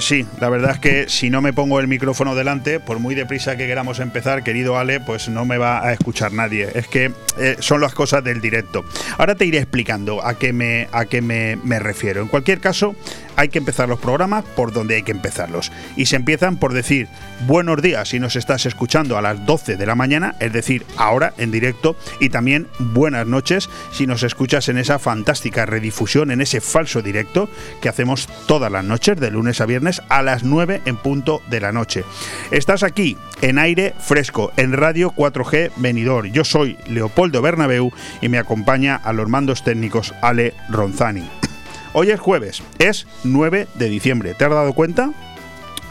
Pues sí, la verdad es que si no me pongo el micrófono delante, por muy deprisa que queramos empezar, querido Ale, pues no me va a escuchar nadie. Es que eh, son las cosas del directo. Ahora te iré explicando a qué, me, a qué me, me refiero. En cualquier caso, hay que empezar los programas por donde hay que empezarlos. Y se empiezan por decir buenos días si nos estás escuchando a las 12 de la mañana, es decir, ahora en directo, y también buenas noches si nos escuchas en esa fantástica redifusión, en ese falso directo que hacemos todas las noches, de lunes a viernes, a las 9 en punto de la noche. Estás aquí en aire fresco, en Radio 4G Venidor. Yo soy Leopoldo Bernabeu y me acompaña a los mandos técnicos Ale Ronzani. Hoy es jueves, es 9 de diciembre. ¿Te has dado cuenta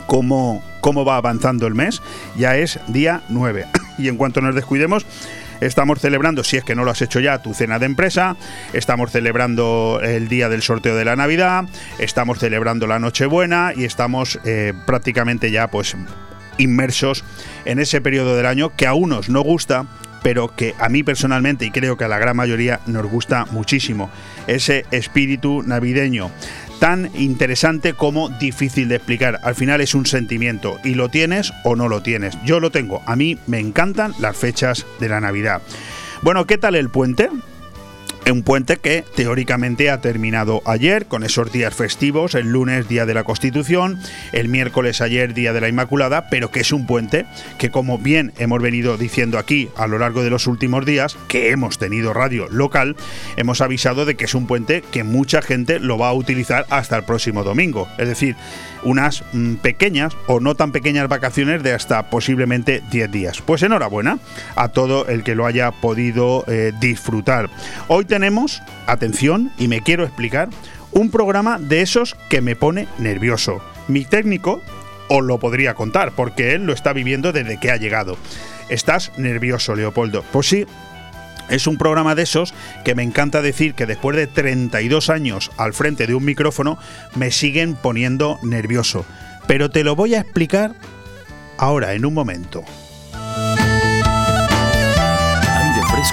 cómo, cómo va avanzando el mes? Ya es día 9. Y en cuanto nos descuidemos, Estamos celebrando, si es que no lo has hecho ya, tu cena de empresa. Estamos celebrando el día del sorteo de la Navidad. Estamos celebrando la Nochebuena y estamos eh, prácticamente ya, pues, inmersos en ese periodo del año que a unos no gusta, pero que a mí personalmente y creo que a la gran mayoría nos gusta muchísimo. Ese espíritu navideño tan interesante como difícil de explicar. Al final es un sentimiento y lo tienes o no lo tienes. Yo lo tengo. A mí me encantan las fechas de la Navidad. Bueno, ¿qué tal el puente? Un puente que teóricamente ha terminado ayer con esos días festivos, el lunes día de la Constitución, el miércoles ayer día de la Inmaculada, pero que es un puente que como bien hemos venido diciendo aquí a lo largo de los últimos días, que hemos tenido radio local, hemos avisado de que es un puente que mucha gente lo va a utilizar hasta el próximo domingo. Es decir, unas mm, pequeñas o no tan pequeñas vacaciones de hasta posiblemente 10 días. Pues enhorabuena a todo el que lo haya podido eh, disfrutar. Hoy tenemos, atención, y me quiero explicar, un programa de esos que me pone nervioso. Mi técnico os lo podría contar, porque él lo está viviendo desde que ha llegado. ¿Estás nervioso, Leopoldo? Pues sí, es un programa de esos que me encanta decir que después de 32 años al frente de un micrófono me siguen poniendo nervioso. Pero te lo voy a explicar ahora, en un momento.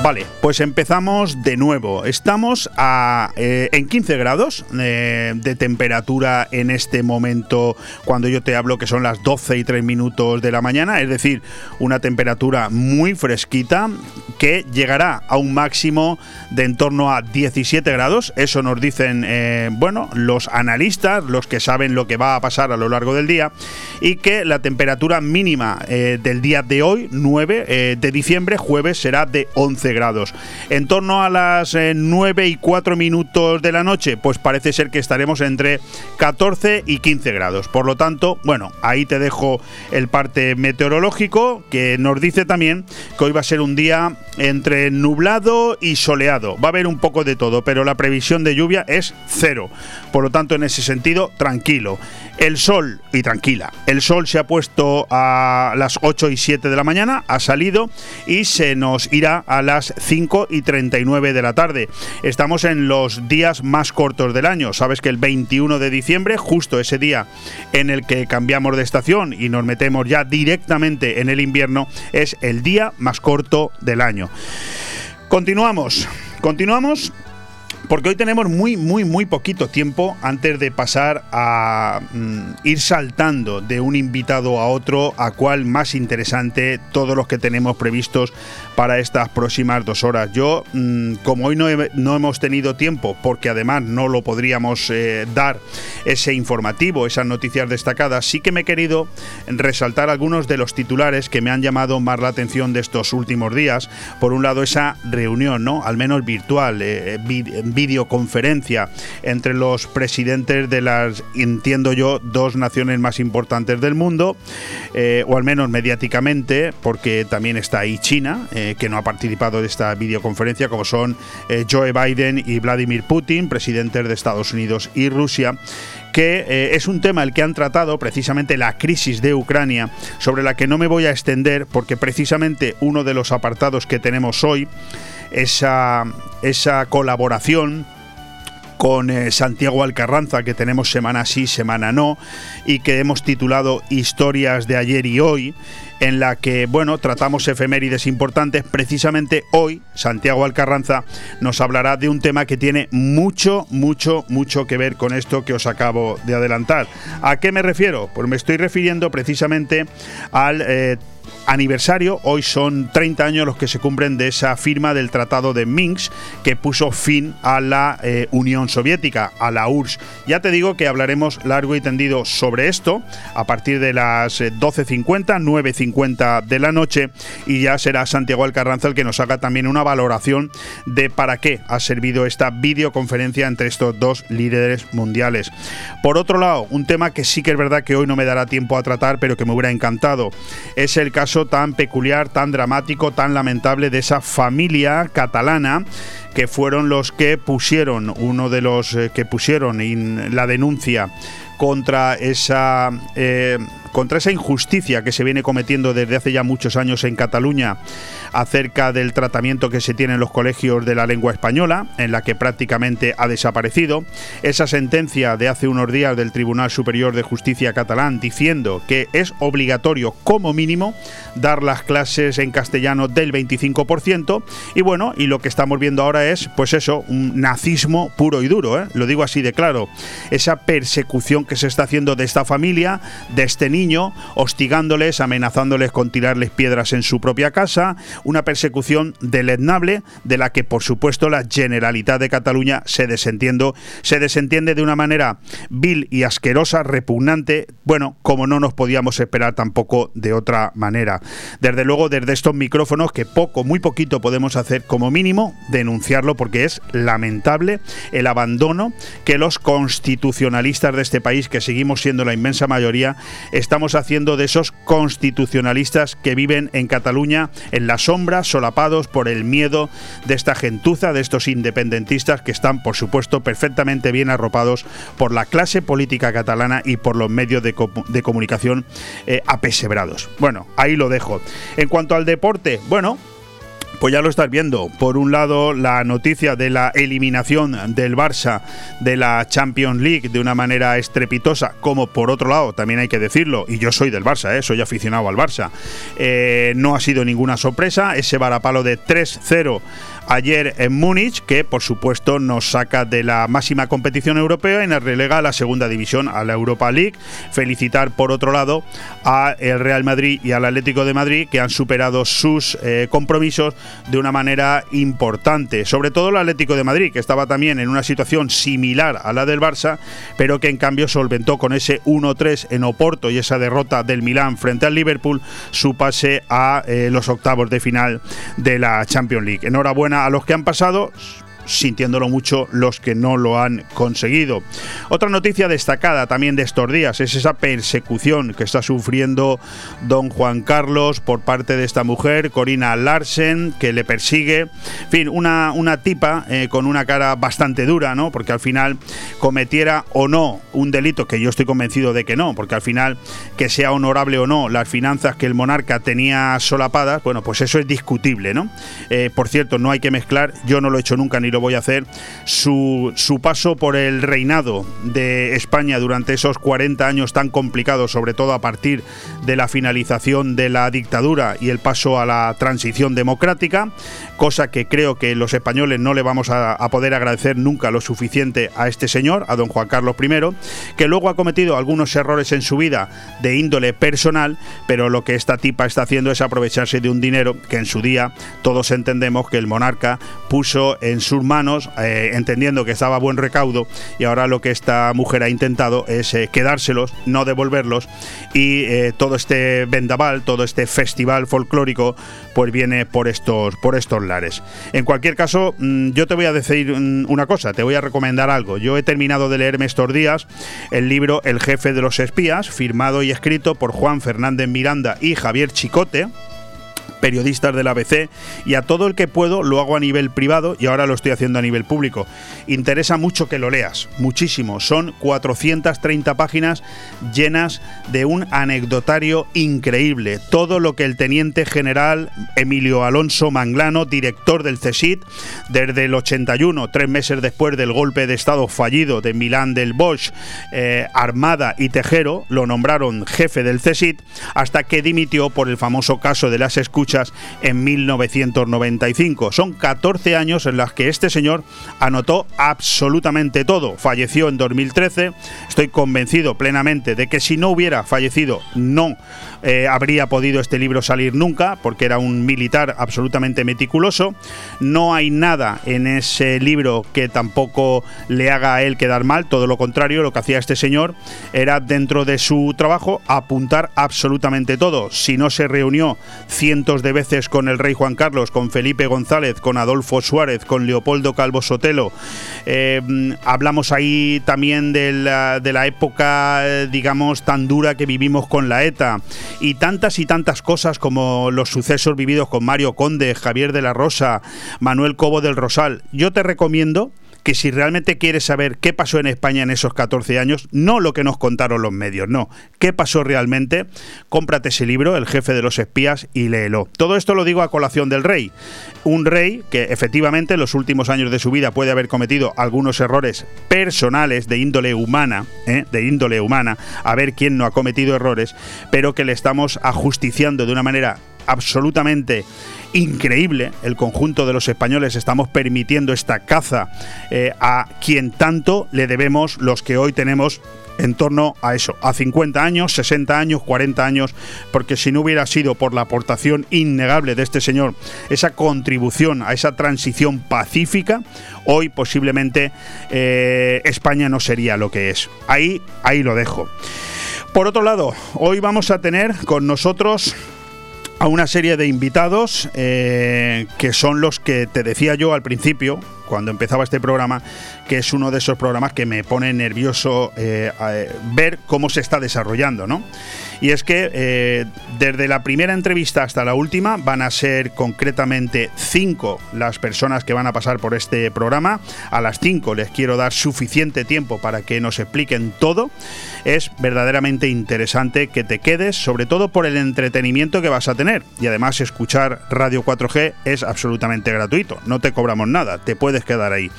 Vale, pues empezamos de nuevo. Estamos a, eh, en 15 grados eh, de temperatura en este momento cuando yo te hablo que son las 12 y 3 minutos de la mañana, es decir, una temperatura muy fresquita que llegará a un máximo de en torno a 17 grados. Eso nos dicen, eh, bueno, los analistas, los que saben lo que va a pasar a lo largo del día, y que la temperatura mínima del día de hoy, 9 de diciembre, jueves, será de 11 grados. En torno a las 9 eh, y 4 minutos de la noche, pues parece ser que estaremos entre 14 y 15 grados. Por lo tanto, bueno, ahí te dejo el parte meteorológico que nos dice también que hoy va a ser un día entre nublado y soleado. Va a haber un poco de todo, pero la previsión de lluvia es cero. Por lo tanto, en ese sentido, tranquilo. El sol, y tranquila, el sol se ha puesto a las 8 y 7 de la mañana, ha salido y se nos irá a las 5 y 39 de la tarde. Estamos en los días más cortos del año. Sabes que el 21 de diciembre, justo ese día en el que cambiamos de estación y nos metemos ya directamente en el invierno, es el día más corto del año. Continuamos, continuamos porque hoy tenemos muy, muy, muy poquito tiempo antes de pasar a mm, ir saltando de un invitado a otro, a cuál más interesante todos los que tenemos previstos para estas próximas dos horas. Yo, mm, como hoy no, hemos tenido tiempo, porque además no lo podríamos eh, dar ese informativo, esas noticias destacadas, sí que me he querido resaltar algunos de los titulares que me han llamado más la atención de estos últimos días. Por un lado, esa reunión, ¿no? Al menos virtual, eh, videoconferencia entre los presidentes de las, entiendo yo, dos naciones más importantes del mundo, eh, o al menos mediáticamente, porque también está ahí China, que no ha participado de esta videoconferencia, como son eh, Joe Biden y Vladimir Putin, presidentes de Estados Unidos y Rusia que es un tema el que han tratado precisamente la crisis de Ucrania, sobre la que no me voy a extender porque precisamente uno de los apartados que tenemos hoy, esa, esa colaboración con eh, Santiago Alcarranza, que tenemos semana sí, semana no, y que hemos titulado Historias de ayer y hoy, en la que, bueno, tratamos efemérides importantes. Precisamente hoy, Santiago Alcarranza nos hablará de un tema que tiene mucho, mucho, mucho que ver con esto que os acabo de adelantar. ¿A qué me refiero? Pues me estoy refiriendo precisamente al... Eh, aniversario. Hoy son 30 años los que se cumplen de esa firma del Tratado de Minsk que puso fin a la eh, Unión Soviética, a la URSS. Ya te digo que hablaremos largo y tendido sobre esto a partir de las 12.50, eh, 9.50 de la noche y ya será Santiago Alcarranza el que nos haga también una valoración de para qué ha servido esta videoconferencia entre estos dos líderes mundiales. Por otro lado, un tema que sí que es verdad que hoy no me dará tiempo a tratar, pero que me hubiera encantado, es el caso tan peculiar, tan dramático, tan lamentable de esa familia catalana que fueron los que pusieron, uno de los eh, que pusieron en la denuncia contra esa eh, contra esa injusticia que se viene cometiendo desde hace ya muchos años en Cataluña acerca del tratamiento que se tiene en los colegios de la lengua española, en la que prácticamente ha desaparecido, esa sentencia de hace unos días del Tribunal Superior de Justicia catalán diciendo que es obligatorio como mínimo dar las clases en castellano del 25% y bueno, y lo que estamos viendo ahora es pues eso, un nazismo puro y duro, ¿eh? lo digo así de claro, esa persecución que se está haciendo de esta familia, de este hostigándoles, amenazándoles con tirarles piedras en su propia casa, una persecución deleznable de la que por supuesto la Generalitat de Cataluña se desentiende, se desentiende de una manera vil y asquerosa, repugnante, bueno, como no nos podíamos esperar tampoco de otra manera. Desde luego desde estos micrófonos que poco, muy poquito podemos hacer como mínimo denunciarlo porque es lamentable el abandono que los constitucionalistas de este país, que seguimos siendo la inmensa mayoría, estamos haciendo de esos constitucionalistas que viven en Cataluña en las sombra, solapados por el miedo de esta gentuza, de estos independentistas que están, por supuesto, perfectamente bien arropados por la clase política catalana y por los medios de, comunicación eh, apesebrados. Bueno, ahí lo dejo. En cuanto al deporte, bueno, pues ya lo estás viendo. Por un lado, la noticia de la eliminación del Barça de la Champions League de una manera estrepitosa, como por otro lado, también hay que decirlo, y yo soy del Barça, ¿eh? soy aficionado al Barça, eh, no ha sido ninguna sorpresa. Ese varapalo de 3-0 ayer en Múnich, que por supuesto nos saca de la máxima competición europea y nos relega a la segunda división, a la Europa League. Felicitar por otro lado a el Real Madrid y al Atlético de Madrid que han superado sus eh, compromisos de una manera importante. Sobre todo el Atlético de Madrid, que estaba también en una situación similar a la del Barça, pero que en cambio solventó con ese 1-3 en Oporto y esa derrota del Milán frente al Liverpool su pase a eh, los octavos de final de la Champions League. Enhorabuena a los que han pasado sintiéndolo mucho los que no lo han conseguido. Otra noticia destacada también de estos días es esa persecución que está sufriendo don Juan Carlos por parte de esta mujer, Corina Larsen, que le persigue. En fin, una, una tipa eh, con una cara bastante dura, ¿no? Porque al final cometiera o no un delito, que yo estoy convencido de que no, porque al final que sea honorable o no las finanzas que el monarca tenía solapadas, bueno, pues eso es discutible, ¿no? Eh, por cierto, no hay que mezclar, yo no lo he hecho nunca ni lo voy a hacer, su, su paso por el reinado de España durante esos 40 años tan complicados, sobre todo a partir de la finalización de la dictadura y el paso a la transición democrática, cosa que creo que los españoles no le vamos a, a poder agradecer nunca lo suficiente a este señor, a don Juan Carlos I, que luego ha cometido algunos errores en su vida de índole personal, pero lo que esta tipa está haciendo es aprovecharse de un dinero que en su día todos entendemos que el monarca puso en sus manos, eh, entendiendo que estaba buen recaudo, y ahora lo que esta mujer ha intentado es eh, quedárselos, no devolverlos, y todo este vendaval, todo este festival folclórico, pues viene por estos, por estos lares. En cualquier caso, mm, yo te voy a decir mm, una cosa, te voy a recomendar algo. Yo he terminado de leerme estos días el libro El jefe de los espías, firmado y escrito por Juan Fernández Miranda y Javier Chicote periodistas del ABC y a todo el que puedo lo hago a nivel privado y ahora lo estoy haciendo a nivel público. Interesa mucho que lo leas, muchísimo. Son 430 páginas llenas de un anecdotario increíble. Todo lo que el teniente general Emilio Alonso Manglano, director del CSIT, desde el 81, tres meses después del golpe de Estado fallido de Milán del Bosch, eh, Armada y Tejero, lo nombraron jefe del CSIT, hasta que dimitió por el famoso caso de las escuchas en 1995. Son 14 años en los que este señor anotó absolutamente todo. Falleció en 2013. Estoy convencido plenamente de que si no hubiera fallecido no eh, habría podido este libro salir nunca, porque era un militar absolutamente meticuloso. No hay nada en ese libro que tampoco le haga a él quedar mal, todo lo contrario, lo que hacía este señor era dentro de su trabajo apuntar absolutamente todo. Si no se reunió cientos de veces con el rey Juan Carlos, con Felipe González, con Adolfo Suárez, con Leopoldo Calvo Sotelo, eh, hablamos ahí también de la, de la época, eh, digamos, tan dura que vivimos con la ETA y tantas y tantas cosas como los sucesos vividos con Mario Conde, Javier de la Rosa, Manuel Cobo del Rosal. Yo te recomiendo que si realmente quieres saber qué pasó en España en esos 14 años, no lo que nos contaron los medios, no, qué pasó realmente, cómprate ese libro, El jefe de los espías, y léelo. Todo esto lo digo a colación del rey. Un rey que efectivamente en los últimos años de su vida puede haber cometido algunos errores personales de índole humana, ¿eh? de índole humana, a ver quién no ha cometido errores, pero que le estamos ajusticiando de una manera absolutamente increíble. El conjunto de los españoles estamos permitiendo esta caza eh, a quien tanto le debemos los que hoy tenemos en torno a eso, a 50 años, 60 años, 40 años, porque si no hubiera sido por la aportación innegable de este señor, esa contribución a esa transición pacífica, hoy posiblemente eh, España no sería lo que es. Ahí, ahí lo dejo. Por otro lado, hoy vamos a tener con nosotros a una serie de invitados eh, que son los que te decía yo al principio, cuando empezaba este programa, que es uno de esos programas que me pone nervioso eh, ver cómo se está desarrollando, ¿no? Y es que eh, desde la primera entrevista hasta la última van a ser concretamente cinco las personas que van a pasar por este programa. A las cinco les quiero dar suficiente tiempo para que nos expliquen todo. Es verdaderamente interesante que te quedes, sobre todo por el entretenimiento que vas a tener. Y además escuchar Radio 4G es absolutamente gratuito. No te cobramos nada, te puedes quedar ahí.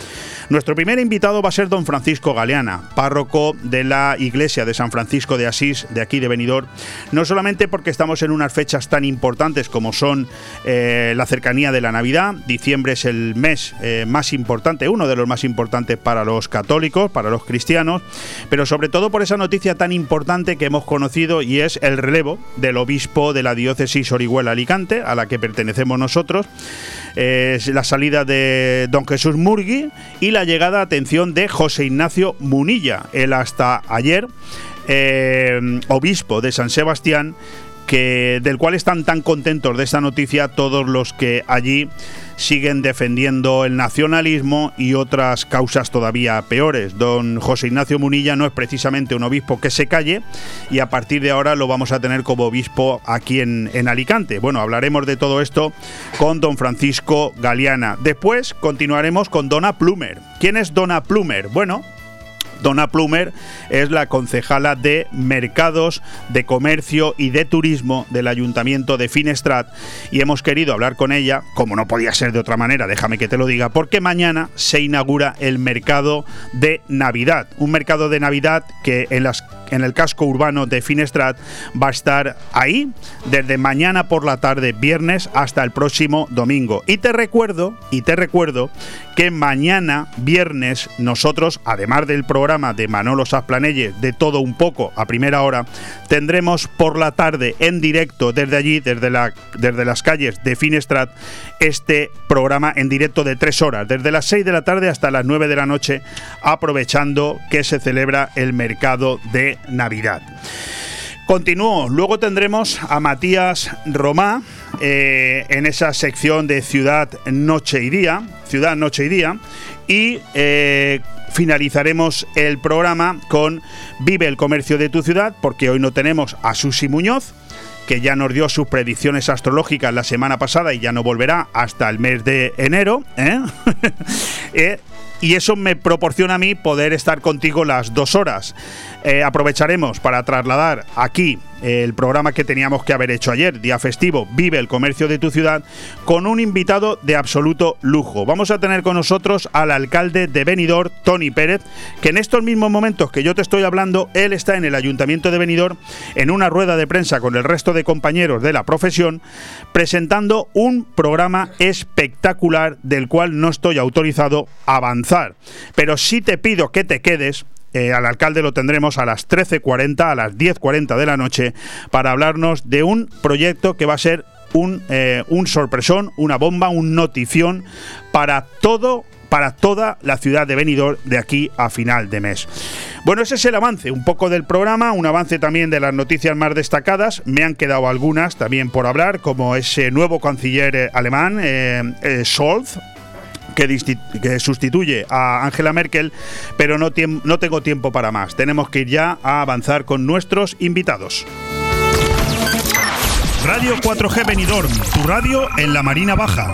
Nuestro primer invitado va a ser don Francisco Galeana, párroco de la iglesia de San Francisco de Asís, de aquí de Benidorm, no solamente porque estamos en unas fechas tan importantes como son eh, la cercanía de la Navidad, diciembre es el mes eh, más importante, uno de los más importantes para los católicos, para los cristianos, pero sobre todo por esa noticia tan importante que hemos conocido y es el relevo del obispo de la diócesis Orihuela Alicante, a la que pertenecemos nosotros la salida de don Jesús Murgui y la llegada, atención, de José Ignacio Munilla, el hasta ayer eh, obispo de San Sebastián, que, del cual están tan contentos de esta noticia todos los que allí siguen defendiendo el nacionalismo y otras causas todavía peores. Don José Ignacio Munilla no es precisamente un obispo que se calle y a partir de ahora lo vamos a tener como obispo aquí en, en Alicante. Bueno, hablaremos de todo esto con don Francisco Galeana. Después continuaremos con Dona Plumer. ¿Quién es Dona Plumer? Bueno, Donna Plumer es la concejala de Mercados, de Comercio y de Turismo del Ayuntamiento de Finestrat. Y hemos querido hablar con ella, como no podía ser de otra manera, déjame que te lo diga, porque mañana se inaugura el mercado de Navidad, un mercado de Navidad que en las en el casco urbano de Finestrat va a estar ahí desde mañana por la tarde, viernes, hasta el próximo domingo. Y te recuerdo, y te recuerdo que mañana, viernes, nosotros, además del programa de Manolo Sasplanelle, de todo un poco a primera hora, tendremos por la tarde en directo desde allí, desde, la, desde las calles de Finestrat, este programa en directo de tres horas, desde las 6 de la tarde hasta las 9 de la noche, aprovechando que se celebra el mercado de Navidad. Continúo, luego tendremos a Matías Romá eh, en esa sección de Ciudad, Noche y Día, Ciudad, Noche y Día, y eh, finalizaremos el programa con Vive el comercio de tu ciudad, porque hoy no tenemos a Susi Muñoz, que ya nos dio sus predicciones astrológicas la semana pasada y ya no volverá hasta el mes de enero. ¿eh? Eh, y eso me proporciona a mí poder estar contigo las dos horas. Eh, aprovecharemos para trasladar aquí el programa que teníamos que haber hecho ayer, día festivo, Vive el comercio de tu ciudad, con un invitado de absoluto lujo. Vamos a tener con nosotros al alcalde de Benidorm, Tony Pérez, que en estos mismos momentos que yo te estoy hablando, él está en el ayuntamiento de Benidorm en una rueda de prensa con el resto de compañeros de la profesión, presentando un programa espectacular del cual no estoy autorizado a avanzar. Pero sí te pido que te quedes eh, al alcalde lo tendremos a las 13.40, a las 10.40 de la noche, para hablarnos de un proyecto que va a ser un, eh, un sorpresón, una bomba, un notición para todo para toda la ciudad de Benidorm de aquí a final de mes. Bueno, ese es el avance, un poco del programa, un avance también de las noticias más destacadas. Me han quedado algunas también por hablar, como ese nuevo canciller eh, alemán, Scholz, que, sustituye a Angela Merkel, pero no, no tengo tiempo para más. Tenemos que ir ya a avanzar con nuestros invitados. Radio 4G Benidorm, tu radio en la Marina Baja.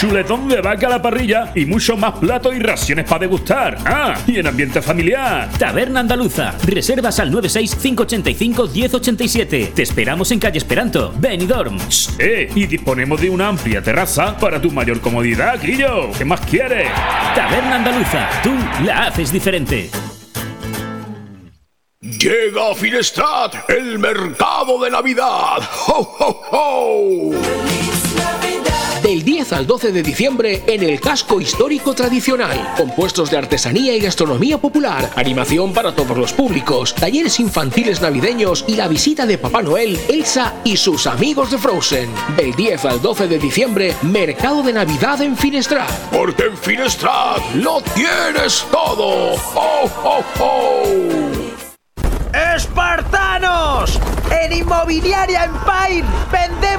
chuletón de vaca a la parrilla y mucho más platos y raciones para degustar. Ah, y en ambiente familiar. Taberna Andaluza. Reservas al 96587-1087. Te esperamos en calle Esperanto, Benidorm. Eh, y disponemos de una amplia terraza para tu mayor comodidad, Guillo. ¿Qué más quieres? Taberna Andaluza. Tú la haces diferente. Llega a Finestrat el mercado de Navidad. ¡Ho, ho, ho! Del 10 al 12 de diciembre en el casco histórico tradicional. Compuestos de artesanía y gastronomía popular, animación para todos los públicos, talleres infantiles navideños y la visita de Papá Noel, Elsa y sus amigos de Frozen. Del 10 al 12 de diciembre, Mercado de Navidad en Finestrat. Porque en Finestrat lo tienes todo. ¡Oh, oh, oh! ¡Espartanos! En Inmobiliaria Empire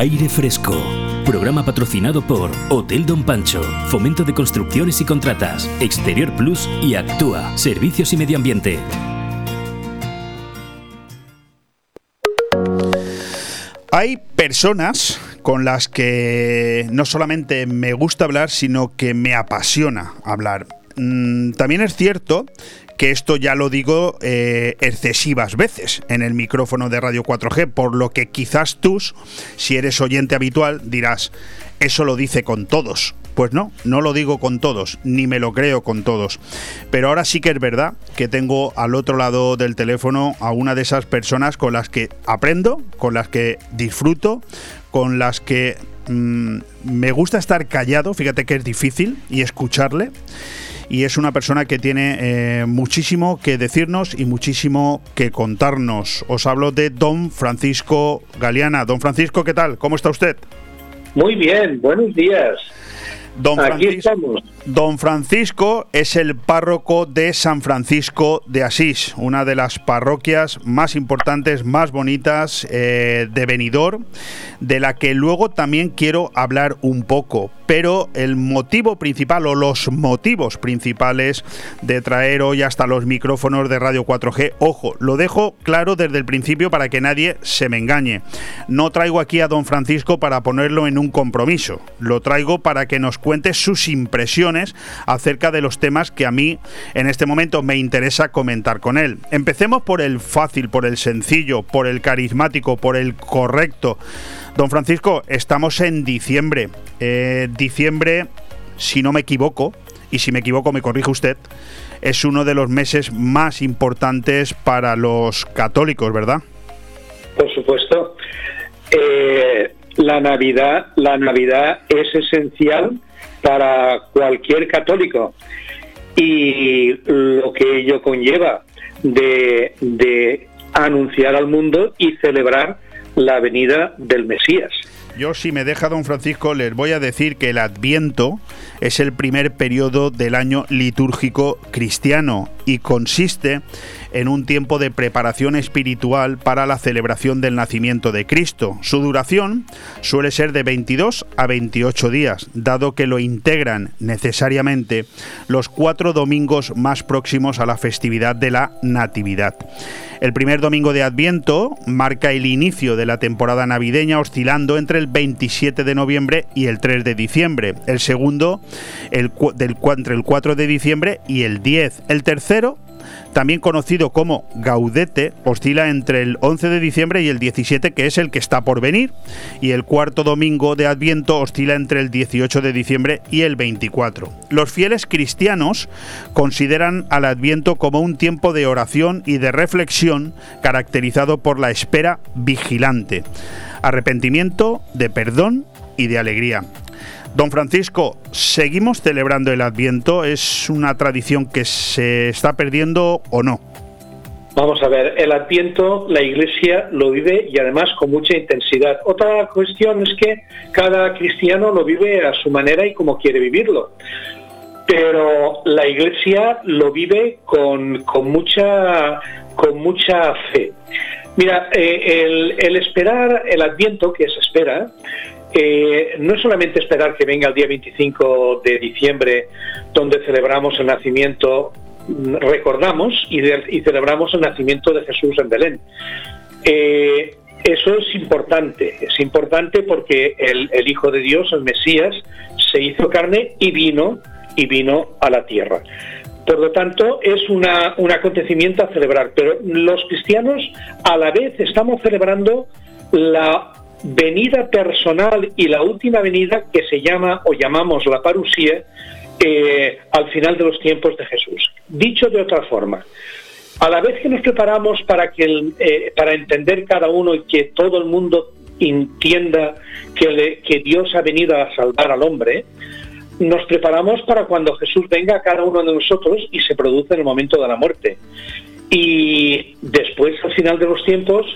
Aire Fresco. Programa patrocinado por Hotel Don Pancho, Fomento de Construcciones y Contratas, Exterior Plus y Actúa, Servicios y Medio Ambiente. Hay personas con las que no solamente me gusta hablar, sino que me apasiona hablar. Mm, también es cierto que esto ya lo digo eh, excesivas veces en el micrófono de Radio 4G, por lo que quizás tú, si eres oyente habitual, dirás, eso lo dice con todos. Pues no, no lo digo con todos, ni me lo creo con todos. Pero ahora sí que es verdad que tengo al otro lado del teléfono a una de esas personas con las que aprendo, con las que disfruto, con las que mm, me gusta estar callado, fíjate que es difícil, y escucharle y es una persona que tiene eh, muchísimo que decirnos y muchísimo que contarnos. Os hablo de don Francisco Galeana. Don Francisco, ¿qué tal? ¿Cómo está usted? Muy bien, buenos días. Don Francisco, Don Francisco es el párroco de San Francisco de Asís, una de las parroquias más importantes, más bonitas eh, de Benidorm, de la que luego también quiero hablar un poco. Pero el motivo principal o los motivos principales de traer hoy hasta los micrófonos de Radio 4G, ojo, lo dejo claro desde el principio para que nadie se me engañe. No traigo aquí a don Francisco para ponerlo en un compromiso, lo traigo para que nos cuente sus impresiones acerca de los temas que a mí en este momento me interesa comentar con él. Empecemos por el fácil, por el sencillo, por el carismático, por el correcto. Don Francisco, estamos en diciembre. Eh, diciembre, si no me equivoco, y si me equivoco me corrige usted, es uno de los meses más importantes para los católicos, ¿verdad? Por supuesto. Eh, la Navidad, la Navidad es esencial para cualquier católico y lo que ello conlleva de, de anunciar al mundo y celebrar la venida del Mesías. Yo, si me deja don Francisco, les voy a decir que el Adviento es el primer periodo del año litúrgico cristiano y consiste en un tiempo de preparación espiritual para la celebración del nacimiento de Cristo. Su duración suele ser de 22 a 28 días, dado que lo integran necesariamente los cuatro domingos más próximos a la festividad de la Natividad. El primer domingo de Adviento marca el inicio de la temporada navideña oscilando entre el 27 de noviembre y el 3 de diciembre. El segundo el, del, entre el 4 de diciembre y el 10. El también conocido como Gaudete, oscila entre el 11 de diciembre y el 17, que es el que está por venir, y el cuarto domingo de Adviento oscila entre el 18 de diciembre y el 24. Los fieles cristianos consideran al Adviento como un tiempo de oración y de reflexión caracterizado por la espera vigilante, arrepentimiento, de perdón y de alegría. Don Francisco, ¿seguimos celebrando el Adviento? ¿Es una tradición que se está perdiendo o no? Vamos a ver, el Adviento la Iglesia lo vive y además con mucha intensidad. Otra cuestión es que cada cristiano lo vive a su manera y como quiere vivirlo. Pero la Iglesia lo vive con, mucha, con mucha fe. Mira, eh, el, el, esperar el Adviento, que se espera, eh, no es solamente esperar que venga el día 25 de diciembre, donde celebramos el nacimiento, recordamos y, celebramos el nacimiento de Jesús en Belén. Eh, eso es importante, es importante porque el, Hijo de Dios, el Mesías, se hizo carne y vino y vino a la tierra. Por lo tanto, es un acontecimiento a celebrar, pero los cristianos a la vez estamos celebrando la venida personal y la última venida que se llama o llamamos la parusía eh, al final de los tiempos de Jesús. Dicho de otra forma, a la vez que nos preparamos para, que eh, para entender cada uno y que todo el mundo entienda que, que Dios ha venido a salvar al hombre, nos preparamos para cuando Jesús venga a cada uno de nosotros y se produce en el momento de la muerte. Y después, al final de los tiempos,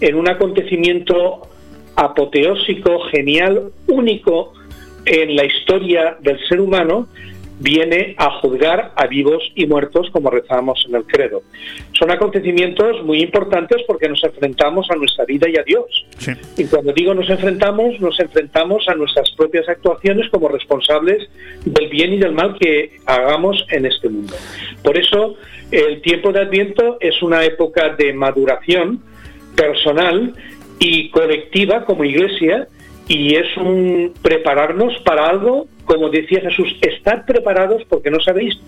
en un acontecimiento apoteósico, genial, único en la historia del ser humano, viene a juzgar a vivos y muertos, como rezamos en el credo. Son acontecimientos muy importantes porque nos enfrentamos a nuestra vida y a Dios. Y cuando digo nos enfrentamos, nos enfrentamos a nuestras propias actuaciones como responsables del bien y del mal que hagamos en este mundo. Por eso, el tiempo de Adviento es una época de maduración personal y colectiva como iglesia y es un prepararnos para algo, como decía Jesús, estar preparados porque no sabéis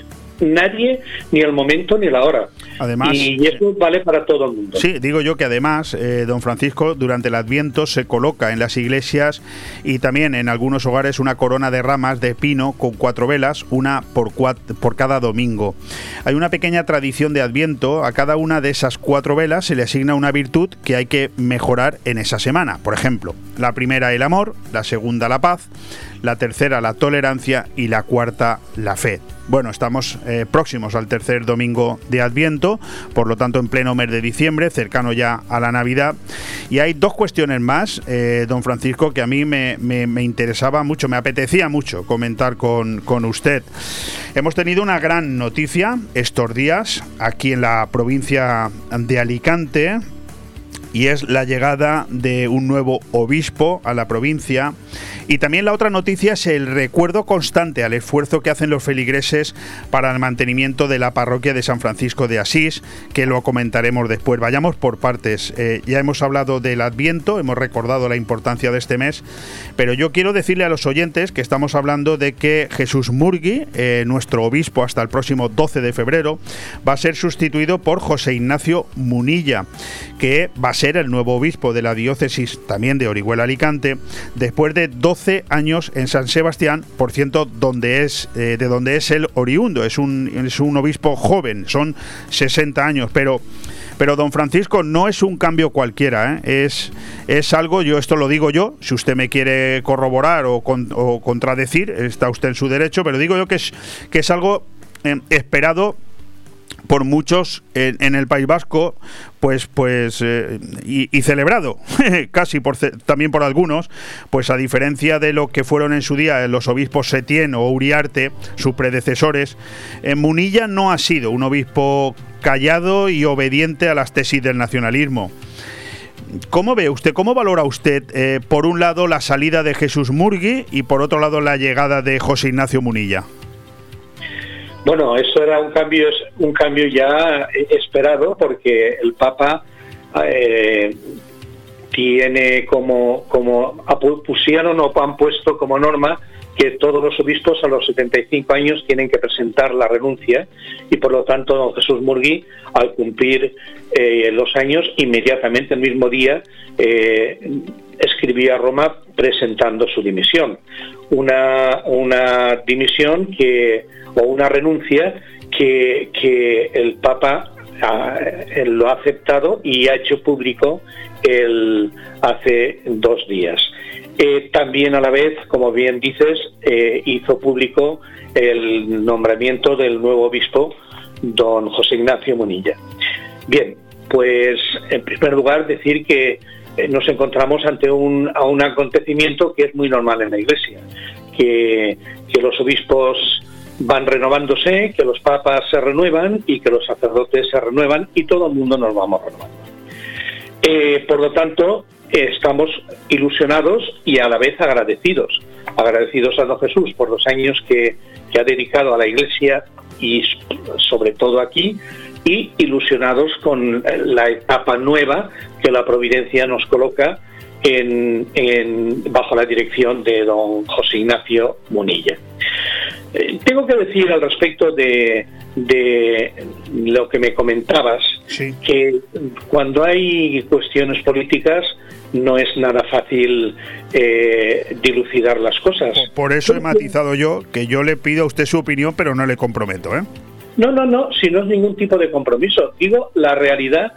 nadie ni el momento ni la hora. Además, y eso vale para todo el mundo. Sí, digo yo que además, eh, don Francisco, durante el Adviento se coloca en las iglesias y también en algunos hogares una corona de ramas de pino con cuatro velas, una por, por cada domingo. Hay una pequeña tradición de Adviento, a cada una de esas cuatro velas se le asigna una virtud que hay que mejorar en esa semana. Por ejemplo, la primera el amor, la segunda la paz, la tercera la tolerancia y la cuarta la fe. Bueno, estamos eh, próximos al tercer domingo de Adviento, por lo tanto en pleno mes de diciembre, cercano ya a la Navidad. Y hay dos cuestiones más, eh, don Francisco, que a mí me, interesaba mucho, me apetecía mucho comentar con, con usted. Hemos tenido una gran noticia estos días aquí en la provincia de Alicante, y es la llegada de un nuevo obispo a la provincia. Y también la otra noticia es el recuerdo constante al esfuerzo que hacen los feligreses para el mantenimiento de la parroquia de San Francisco de Asís, que lo comentaremos después. Vayamos por partes. Eh, ya hemos hablado del Adviento, hemos recordado la importancia de este mes, pero yo quiero decirle a los oyentes que estamos hablando de que Jesús Murgui, eh, nuestro obispo hasta el próximo 12 de febrero, va a ser sustituido por José Ignacio Munilla, que va a ser el nuevo obispo de la diócesis también de Orihuela Alicante, después de 12 años en San Sebastián, por cierto, donde es, eh, de donde es el oriundo, es un, es un obispo joven, son 60 años, pero... Pero don Francisco no es un cambio cualquiera, ¿eh? es, es algo, yo esto lo digo yo, si usted me quiere corroborar o, o contradecir, está usted en su derecho, pero digo yo que es, que es algo eh, esperado por muchos en, el País Vasco, pues, pues, eh, y, celebrado, casi por, también por algunos, pues a diferencia de lo que fueron en su día los obispos Setién o Uriarte, sus predecesores, en Munilla no ha sido un obispo callado y obediente a las tesis del nacionalismo. ¿Cómo ve usted, cómo valora usted, eh, por un lado, la salida de Jesús Murgui y por otro lado, la llegada de José Ignacio Munilla? Bueno, eso era un cambio, un cambio ya esperado porque el Papa eh, tiene como, como pusieron o han puesto como norma que todos los obispos a los 75 años tienen que presentar la renuncia y por lo tanto don Jesús Murgui al cumplir eh, los años inmediatamente el mismo día eh, escribía a Roma presentando su dimisión una, una dimisión que o una renuncia que, que el Papa ha, lo ha aceptado y ha hecho público el, hace dos días. Eh, también a la vez, como bien dices, eh, hizo público el nombramiento del nuevo obispo, don José Ignacio Munilla. Bien, pues en primer lugar decir que eh, nos encontramos ante un, acontecimiento que es muy normal en la Iglesia, que, los obispos van renovándose, que los papas se renuevan y que los sacerdotes se renuevan y todo el mundo nos vamos renovando. Eh, por lo tanto, estamos ilusionados y a la vez agradecidos, agradecidos a don Jesús por los años que ha dedicado a la Iglesia y sobre todo aquí, y ilusionados con la etapa nueva que la providencia nos coloca en, en, bajo la dirección de don José Ignacio Munilla. Eh, tengo que decir al respecto de, lo que me comentabas, que cuando hay cuestiones políticas no es nada fácil eh, dilucidar las cosas. Por eso he matizado yo que yo le pido a usted su opinión, pero no le comprometo. ¿eh? No, no, no, si no es ningún tipo de compromiso. Digo la realidad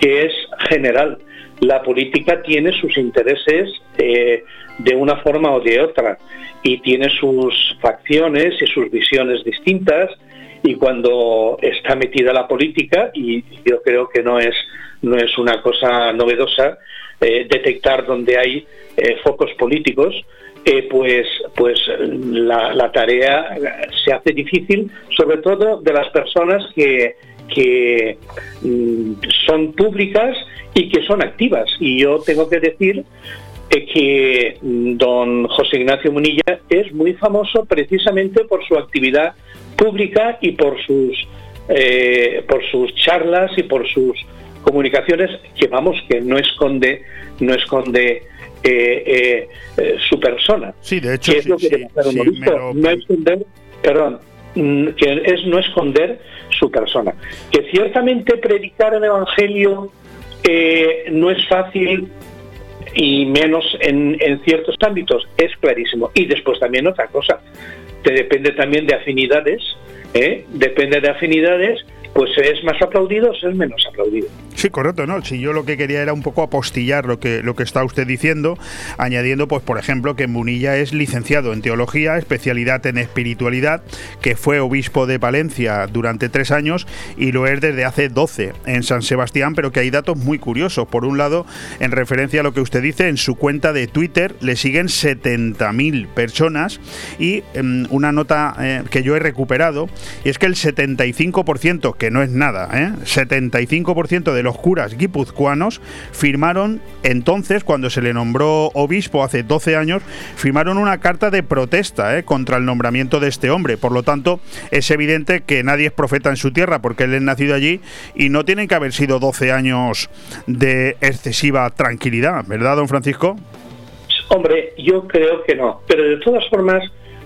que es general. La política tiene sus intereses eh, de una forma o de otra y tiene sus facciones y sus visiones distintas y cuando está metida la política y yo creo que no es no es una cosa novedosa eh, detectar donde hay eh, focos políticos, eh, pues, pues la, tarea se hace difícil, sobre todo de las personas que, que mm, son públicas y que son activas. Y yo tengo que decir que mm, don José Ignacio Munilla es muy famoso precisamente por su actividad pública y por sus eh, por sus charlas y por sus comunicaciones que vamos que no esconde no esconde eh, eh, su persona sí de hecho es lo que no esconder perdón mm, que es no esconder su persona que ciertamente predicar el evangelio no es fácil y menos en, en, ciertos ámbitos, es clarísimo. Y después también otra cosa, te depende también de afinidades, ¿eh? depende de afinidades pues es más aplaudido o es menos aplaudido. Sí, correcto, ¿no? Si yo lo que quería era un poco apostillar lo que, lo que está usted diciendo, añadiendo, pues, por ejemplo, que Munilla es licenciado en teología, especialidad en espiritualidad, que fue obispo de Palencia durante tres años y lo es desde hace doce en San Sebastián, pero que hay datos muy curiosos. Por un lado, en referencia a lo que usted dice, en su cuenta de Twitter le siguen 70.000 personas y em, una nota eh, que yo he recuperado, y es que el 75% que no es nada, ¿eh? 75% de los curas guipuzcoanos firmaron entonces, cuando se le nombró obispo hace 12 años, firmaron una carta de protesta ¿eh? contra el nombramiento de este hombre. Por lo tanto, es evidente que nadie es profeta en su tierra porque él es nacido allí y no tienen que haber sido 12 años de excesiva tranquilidad, ¿verdad, don Francisco? Hombre, yo creo que no, pero de todas formas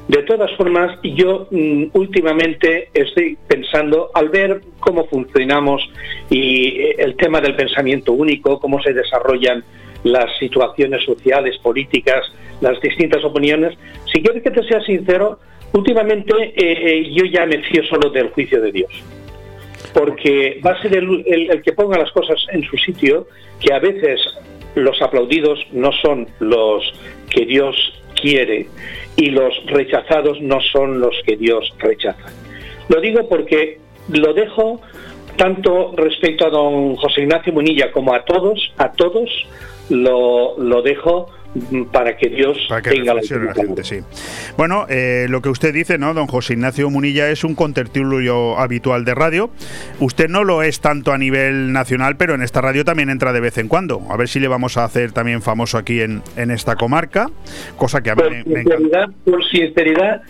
de todas formas, yo mm, últimamente estoy pensando, al ver cómo funcionamos y eh, el tema del pensamiento único, cómo se desarrollan las situaciones sociales, políticas, las distintas opiniones, si quieres que te sea sincero, últimamente eh, eh, yo ya me fío solo del juicio de Dios. Porque va a ser el, el que ponga las cosas en su sitio, que a veces los aplaudidos no son los que Dios quiere y los rechazados no son los que Dios rechaza. Lo digo porque lo dejo tanto respecto a don José Ignacio Munilla como a todos, a todos lo, lo dejo para que Dios tenga la, gente, sí. Bueno, eh, lo que usted dice, ¿no? Don José Ignacio Munilla es un contertulio habitual de radio. Usted no lo es tanto a nivel nacional, pero en esta radio también entra de vez en cuando. A ver si le vamos a hacer también famoso aquí en, en esta comarca, cosa que a mí me, encanta. Por sinceridad,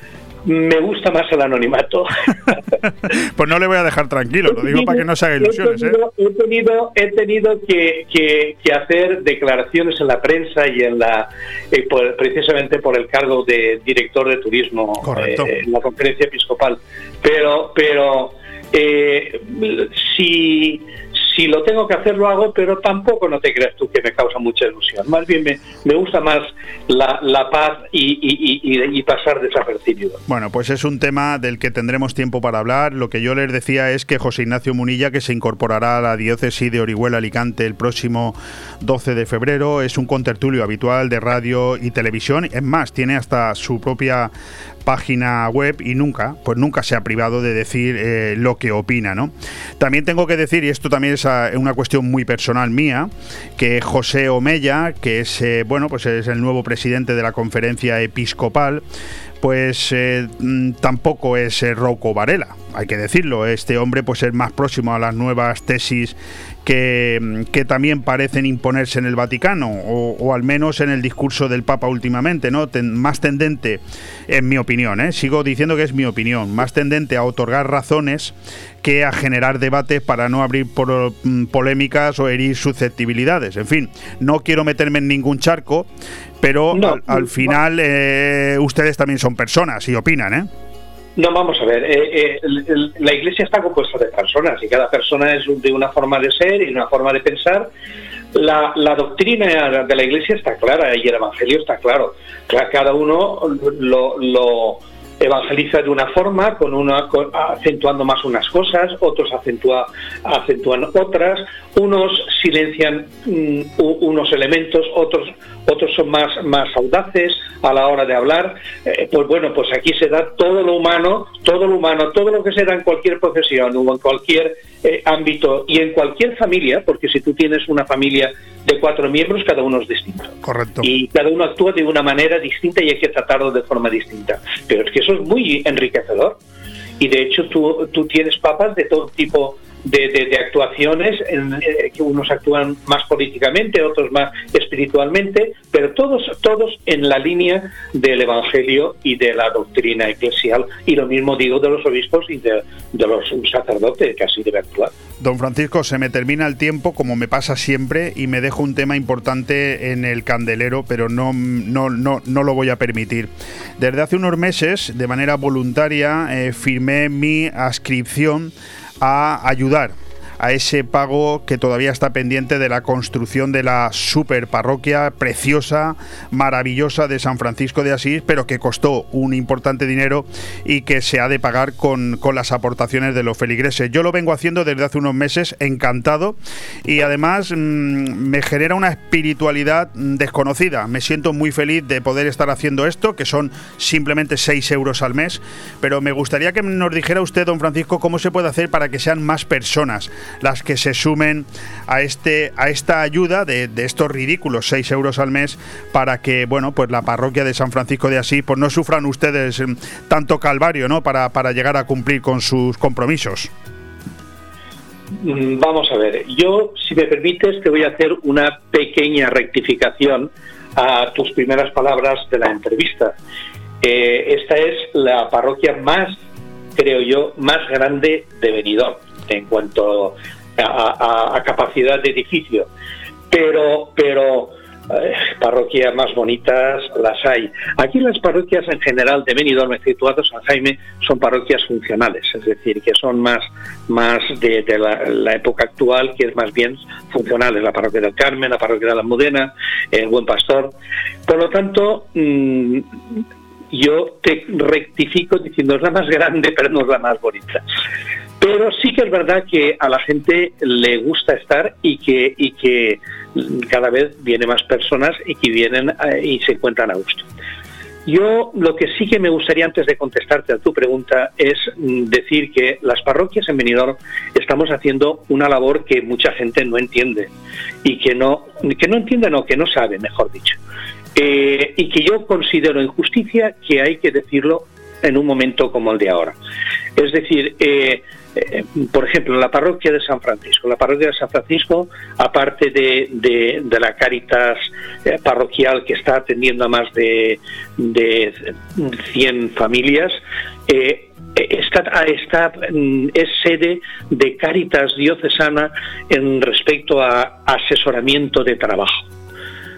me gusta más el anonimato. pues no le voy a dejar tranquilo, lo digo para que no se haga ilusiones. He tenido, ¿eh? he tenido, he tenido que, que, hacer declaraciones en la prensa y en la eh, precisamente por el cargo de director de turismo eh, en la conferencia episcopal. Pero, pero si si lo tengo que hacer, lo hago, pero tampoco no te creas tú que me causa mucha ilusión. Más bien me, me gusta más la, la paz y, y, y, pasar desapercibido. Bueno, pues es un tema del que tendremos tiempo para hablar. Lo que yo les decía es que José Ignacio Munilla, que se incorporará a la diócesis de Orihuela Alicante el próximo 12 de febrero, es un contertulio habitual de radio y televisión. Es más, tiene hasta su propia página web y nunca, pues nunca se ha privado de decir eh, lo que opina, ¿no? También tengo que decir, y esto también es ah, una cuestión muy personal mía, que José Omella, que es, eh, bueno, pues es el nuevo presidente de la conferencia episcopal, pues eh, mm, tampoco es Rocco Varela, hay que decirlo. Este hombre pues es más próximo a las nuevas tesis que, que, también parecen imponerse en el Vaticano, o, al menos en el discurso del Papa últimamente, ¿no? más tendente, en mi opinión, ¿eh? sigo diciendo que es mi opinión, más tendente a otorgar razones que a generar debates para no abrir por, mm, polémicas o herir susceptibilidades. En fin, no quiero meterme en ningún charco, pero al, final eh, ustedes también son personas y opinan, ¿eh? No, vamos a ver, eh, eh, la iglesia está compuesta de personas y cada persona es de una forma de ser y una forma de pensar. La, la doctrina de la iglesia está clara y el evangelio está claro. Cada uno lo, evangeliza de una forma, con una acentuando más unas cosas, otros acentúa, acentúan otras, unos silencian mm, unos elementos, otros otros son más, más audaces a la hora de hablar. Eh, pues bueno, pues aquí se da todo lo humano, todo lo humano, todo lo que se da en cualquier profesión o en cualquier eh, ámbito y en cualquier familia, porque si tú tienes una familia de cuatro miembros, cada uno es distinto. Correcto. Y cada uno actúa de una manera distinta y hay que tratarlo de forma distinta. Pero es que eso es muy enriquecedor. Y de hecho tú, tú tienes papas de todo tipo de, actuaciones, en, eh, que unos actúan más políticamente, otros más espiritualmente, pero todos, todos en la línea del Evangelio y de la doctrina eclesial. Y lo mismo digo de los obispos y de, los sacerdotes, que así debe actuar. Don Francisco, se me termina el tiempo, como me pasa siempre, y me dejo un tema importante en el candelero, pero no, no, no, no lo voy a permitir. Desde hace unos meses, de manera voluntaria, eh, firmé mi ascripción a ayudar a ese pago que todavía está pendiente de la construcción de la super parroquia preciosa, maravillosa de San Francisco de Asís, pero que costó un importante dinero y que se ha de pagar con, las aportaciones de los feligreses. Yo lo vengo haciendo desde hace unos meses, encantado, y además mm, me genera una espiritualidad desconocida. Me siento muy feliz de poder estar haciendo esto, que son simplemente 6 euros al mes, pero me gustaría que nos dijera usted, don Francisco, cómo se puede hacer para que sean más personas las que se sumen a, este, a esta ayuda de, estos ridículos 6 euros al mes para que, bueno, pues la parroquia de San Francisco de Asís, pues no sufran ustedes mm, tanto calvario, ¿no? Para, para llegar a cumplir con sus compromisos. Mm, vamos a ver, yo, si me permites, te voy a hacer una pequeña rectificación a tus primeras palabras de la entrevista. Eh, esta es la parroquia más, creo yo, más grande de Benidorm en cuanto a, capacidad de edificio. Pero, pero eh, parroquias más bonitas las hay. Aquí las parroquias en general de Benidorm, exceptuado San Jaime, son parroquias funcionales, es decir, que son más, más de, la, época actual, que es más bien funcionales, la parroquia del Carmen, la parroquia de la Mudena, el Buen Pastor. Por lo tanto, mm, yo te rectifico diciendo es la más grande, pero no es la más bonita. Pero sí que es verdad que a la gente le gusta estar y que, y que cada vez vienen más personas y que vienen eh, y se encuentran a gusto. Yo lo que sí que me gustaría antes de contestarte a tu pregunta es mm, decir que las parroquias en Benidorm estamos haciendo una labor que mucha gente no entiende y que no que no entiende o que no sabe, mejor dicho. Eh, y que yo considero injusticia que hay que decirlo en un momento como el de ahora. Es decir, eh, eh, por ejemplo, la parroquia de San Francisco. La parroquia de San Francisco, aparte de, la Caritas eh, parroquial que está atendiendo a más de, de 100 familias, eh, está, mm, es sede de Caritas diocesana en respecto a asesoramiento de trabajo.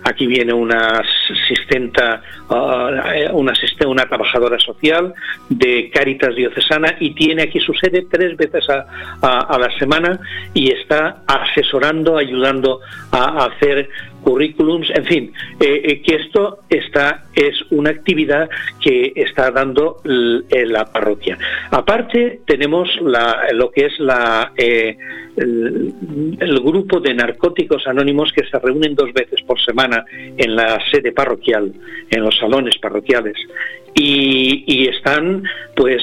Aquí viene una asistenta, uh, una, una trabajadora social de Cáritas Diocesana y tiene aquí su sede tres veces a, la semana y está asesorando, ayudando a, hacer currículums, en fin, eh, eh, que esto está es una actividad que está dando la parroquia. Aparte tenemos lo que es la eh, el, grupo de narcóticos anónimos que se reúnen dos veces por semana en la sede parroquial, en los salones parroquiales. Y, están, pues,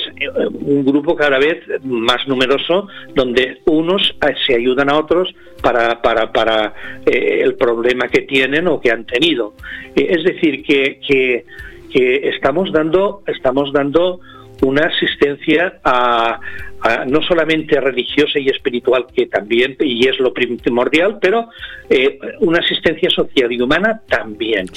un grupo cada vez más numeroso donde unos se ayudan a otros para, para, para eh, el problema que tienen o que han tenido. Eh, es decir, que, que, que estamos dando, estamos dando una asistencia a, no solamente religiosa y espiritual, que también, y es lo primordial, pero eh, una asistencia social y humana también.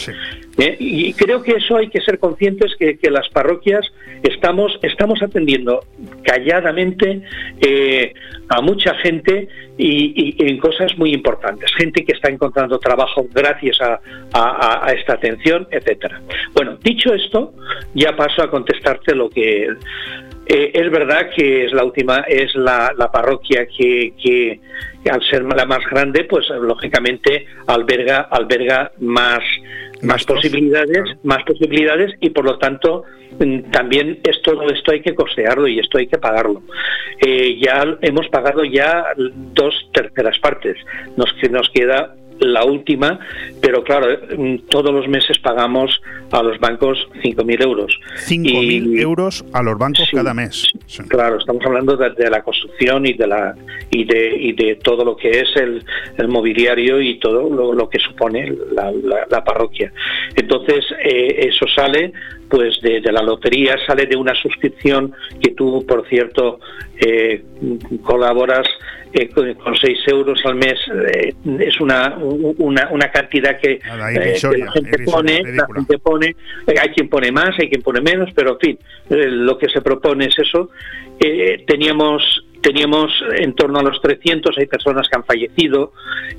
Eh, y creo que eso hay que ser conscientes que, las parroquias estamos, estamos atendiendo calladamente eh, a mucha gente y, en cosas muy importantes. Gente que está encontrando trabajo gracias a, a esta atención, etcétera. Bueno, dicho esto, ya paso a contestarte lo que eh, es verdad que es la última, es la, parroquia que, al ser la más grande, pues lógicamente alberga, alberga más, más posibilidades, más posibilidades y por lo tanto mm, también esto, esto hay que costearlo y esto hay que pagarlo. Eh, ya hemos pagado ya dos terceras partes. Nos, nos queda la última, pero claro, mm, todos los meses pagamos a los bancos 5.000 euros. 5.000 euros a los bancos cada mes. Claro, estamos hablando de, la construcción y de la y de, y de todo lo que es el, el mobiliario y todo lo, que supone la, parroquia. Entonces, eh, eso sale pues de, la lotería, sale de una suscripción que tú, por cierto, eh, colaboras con 6 euros al mes eh, es una, una, una, cantidad que, eh, la gente pone, la gente pone, eh, hay quien pone más, hay quien pone menos, pero en fin, lo que se propone es eso. Teníamos teníamos en torno a los 300, hay personas que han fallecido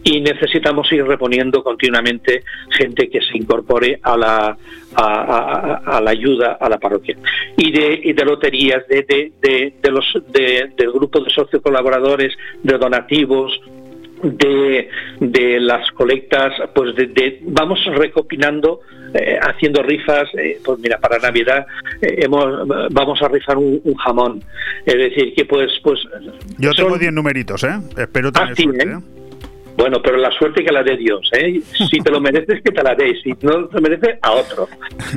y necesitamos ir reponiendo continuamente gente que se incorpore a la, a, la ayuda a la parroquia. Y de, de loterías, de, de, de los, del grupo de socios colaboradores, de donativos, de, de las colectas, pues de, vamos recopilando, eh, haciendo rifas, eh, pues mira, para Navidad eh, hemos, vamos a rifar un, jamón, es decir, que pues... pues Yo tengo 10 numeritos, ¿eh? Espero tener ah, suerte, bueno, pero la suerte que la dé Dios, ¿eh? Si te lo mereces, que te la dé. Si no te merece, a otro.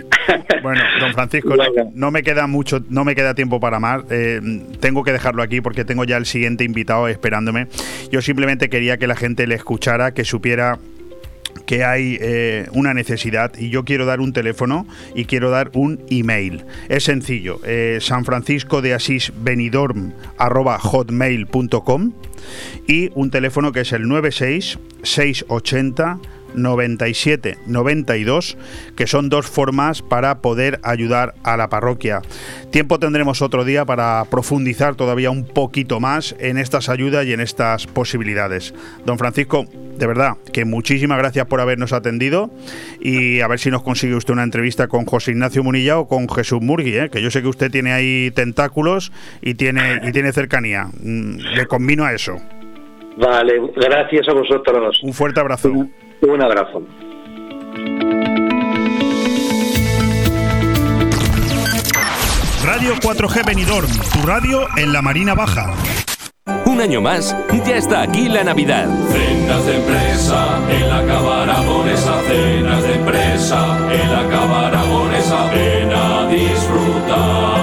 bueno, don Francisco, no, me queda mucho, no me queda tiempo para más. Eh, tengo que dejarlo aquí porque tengo ya el siguiente invitado esperándome. Yo simplemente quería que la gente le escuchara, que supiera que hay eh, una necesidad y yo quiero dar un teléfono y quiero dar un email. Es sencillo, eh, San Francisco de Asís Benidorm hotmail.com y un teléfono que es el 96 680 97 92, que son dos formas para poder ayudar a la parroquia. Tiempo tendremos otro día para profundizar todavía un poquito más en estas ayudas y en estas posibilidades. Don Francisco, de verdad, que muchísimas gracias por habernos atendido y a ver si nos consigue usted una entrevista con José Ignacio Munilla o con Jesús Murgui, ¿eh? que yo sé que usted tiene ahí tentáculos y tiene, y tiene cercanía. Mm, le combino a eso. Vale, gracias a vosotros. Un fuerte abrazo. Un abrazo. Radio 4G Benidorm, tu radio en la Marina Baja. Un año más, ya está aquí la Navidad. Cenas de empresa en la cabaragonesa, cenas de empresa en la cabaragonesa, ven a disfrutar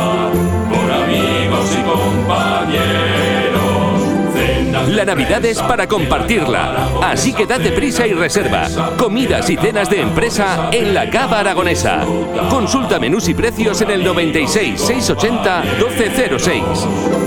La Navidad es para compartirla. Así que date prisa y reserva. Comidas y cenas de empresa en la Cava Aragonesa. Consulta menús y precios en el 96 680 1206.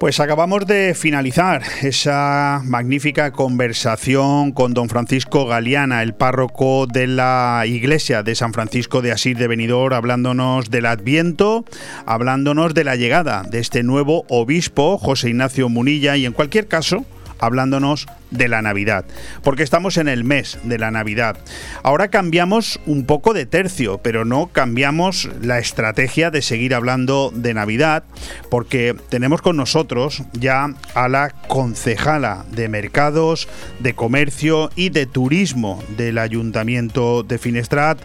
Pues acabamos de finalizar esa magnífica conversación con don Francisco Galeana, el párroco de la iglesia de San Francisco de Asís de Benidorm, hablándonos del Adviento, hablándonos de la llegada de este nuevo obispo, José Ignacio Munilla, y en cualquier caso, hablándonos de la Navidad, porque estamos en el mes de la Navidad. Ahora cambiamos un poco de tercio, pero no cambiamos la estrategia de seguir hablando de Navidad, porque tenemos con nosotros ya a la concejala de mercados, de comercio y de turismo del Ayuntamiento de Finestrat,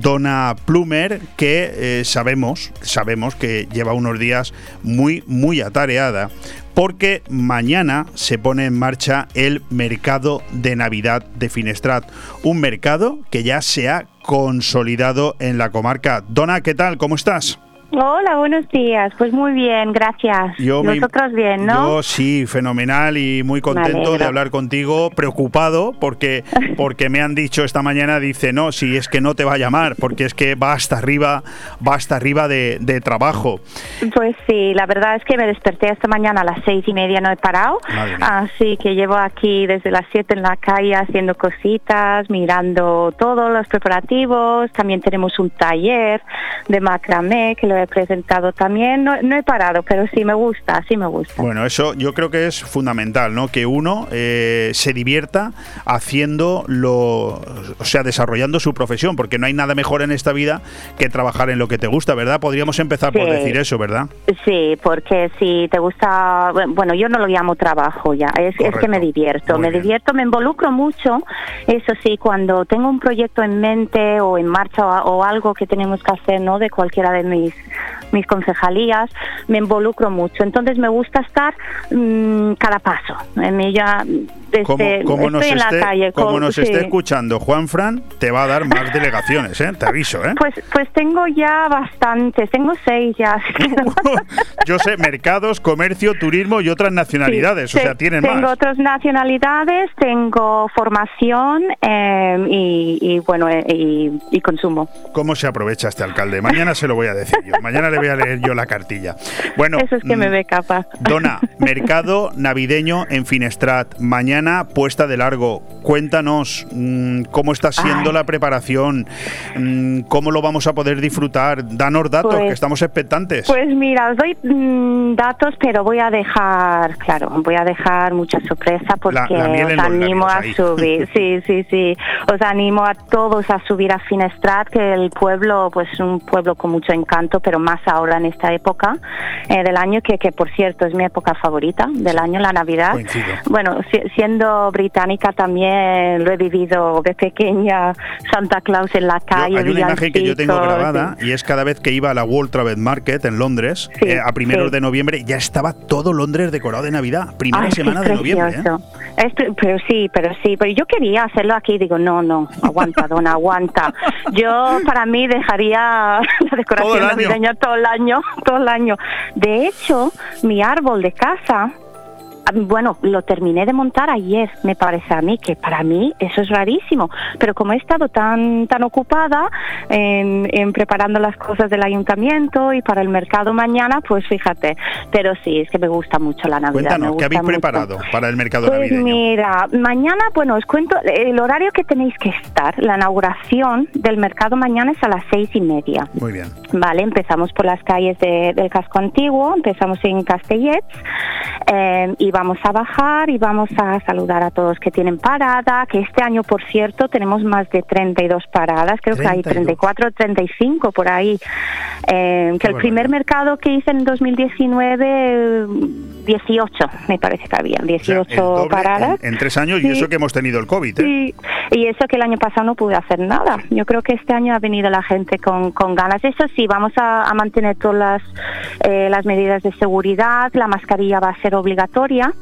Donna Plumer, que eh, sabemos, sabemos que lleva unos días muy, muy atareada porque mañana se pone en marcha el mercado de Navidad de Finestrat, un mercado que ya se ha consolidado en la comarca. Dona, ¿qué tal? ¿Cómo estás? Hola, buenos días. Pues muy bien, gracias. Nosotros bien, ¿no? Yo sí, fenomenal y muy contento de hablar contigo, preocupado porque porque me han dicho esta mañana, dice, no, si es que no te va a llamar, porque es que va hasta arriba, va hasta arriba de, trabajo. Pues sí, la verdad es que me desperté esta mañana a las seis y media, no he parado, así que llevo aquí desde las siete en la calle haciendo cositas, mirando todos los preparativos, también tenemos un taller de macramé que lo he presentado también. No, he parado, pero sí me gusta, sí me gusta. Bueno, eso yo creo que es fundamental, ¿no? Que uno eh, se divierta haciendo lo, o sea, desarrollando su profesión, porque no hay nada mejor en esta vida que trabajar en lo que te gusta, ¿verdad? Podríamos empezar por decir eso, ¿verdad? Sí, porque si te gusta, bueno, yo no lo llamo trabajo ya, es, es que me divierto, me divierto, me involucro mucho, eso sí, cuando tengo un proyecto en mente o en marcha o, o algo que tenemos que hacer, ¿no? De cualquiera de mis mis concejalías, me involucro mucho. Entonces me gusta estar mm, cada paso. En ella, desde, como, nos esté, Como nos esté escuchando Juan Fran, te va a dar más delegaciones, ¿eh? te aviso. ¿eh? Pues, pues tengo ya bastantes, tengo seis ya. Yo sé, mercados, comercio, turismo y otras nacionalidades, o sea, tienen tengo otras nacionalidades, tengo formación em, y, bueno, eh, y, consumo. ¿Cómo se aprovecha este alcalde? Mañana se lo voy a decir yo. Mañana le voy a leer yo la cartilla. Bueno, eso es que me mm, ve capaz. Dona, mercado navideño en Finestrat. Mañana puesta de largo. Cuéntanos mm, cómo está siendo la preparación, mm, cómo lo vamos a poder disfrutar. Danos datos, que pues estamos expectantes. Pues mira, os doy datos, pero voy a dejar, claro, voy a dejar mucha sorpresa porque os animo a subir. Sí, sí, sí. Os animo a todos a subir a Finestrat, que el pueblo, pues un pueblo con mucho encanto, pero más ahora en esta época eh, del año, que, que por cierto es mi época favorita del año, la Navidad. Bueno, siendo británica también lo he vivido de pequeña, Santa Claus en la calle. hay una imagen que yo tengo grabada y es cada vez que iba a la World Travel Market en Londres, eh, a primeros de noviembre, ya estaba todo Londres decorado de Navidad, primera semana de noviembre. ¿eh? pero sí, pero sí, pero yo quería hacerlo aquí, digo, no, no, aguanta, dona, aguanta. Yo para mí dejaría la decoración navideña todo el año, todo el año. De hecho, mi árbol de casa bueno, lo terminé de montar ayer, me parece a mí, que para mí eso es rarísimo, pero como he estado tan, tan ocupada en, preparando las cosas del ayuntamiento y para el mercado mañana, pues fíjate, pero sí, es que me gusta mucho la Navidad. Cuéntanos, ¿qué habéis preparado para el mercado pues navideño? mira, mañana, bueno, os cuento el horario que tenéis que estar, la inauguración del mercado mañana es a las seis y media. Muy bien. Vale, empezamos por las calles del casco antiguo, empezamos en Castellets eh, y vamos a bajar y vamos a saludar a todos que tienen parada, que este año, por cierto, tenemos más de 32 paradas, creo que hay 34, 35 por ahí. Eh, que el primer mercado que hice en 2019, 18, me parece que había, 18 paradas. En, tres años y eso que hemos tenido el COVID. ¿eh? y eso que el año pasado no pude hacer nada. Yo creo que este año ha venido la gente con, con ganas. Eso sí, vamos a, mantener todas las, eh, las medidas de seguridad, la mascarilla va a ser obligatoria,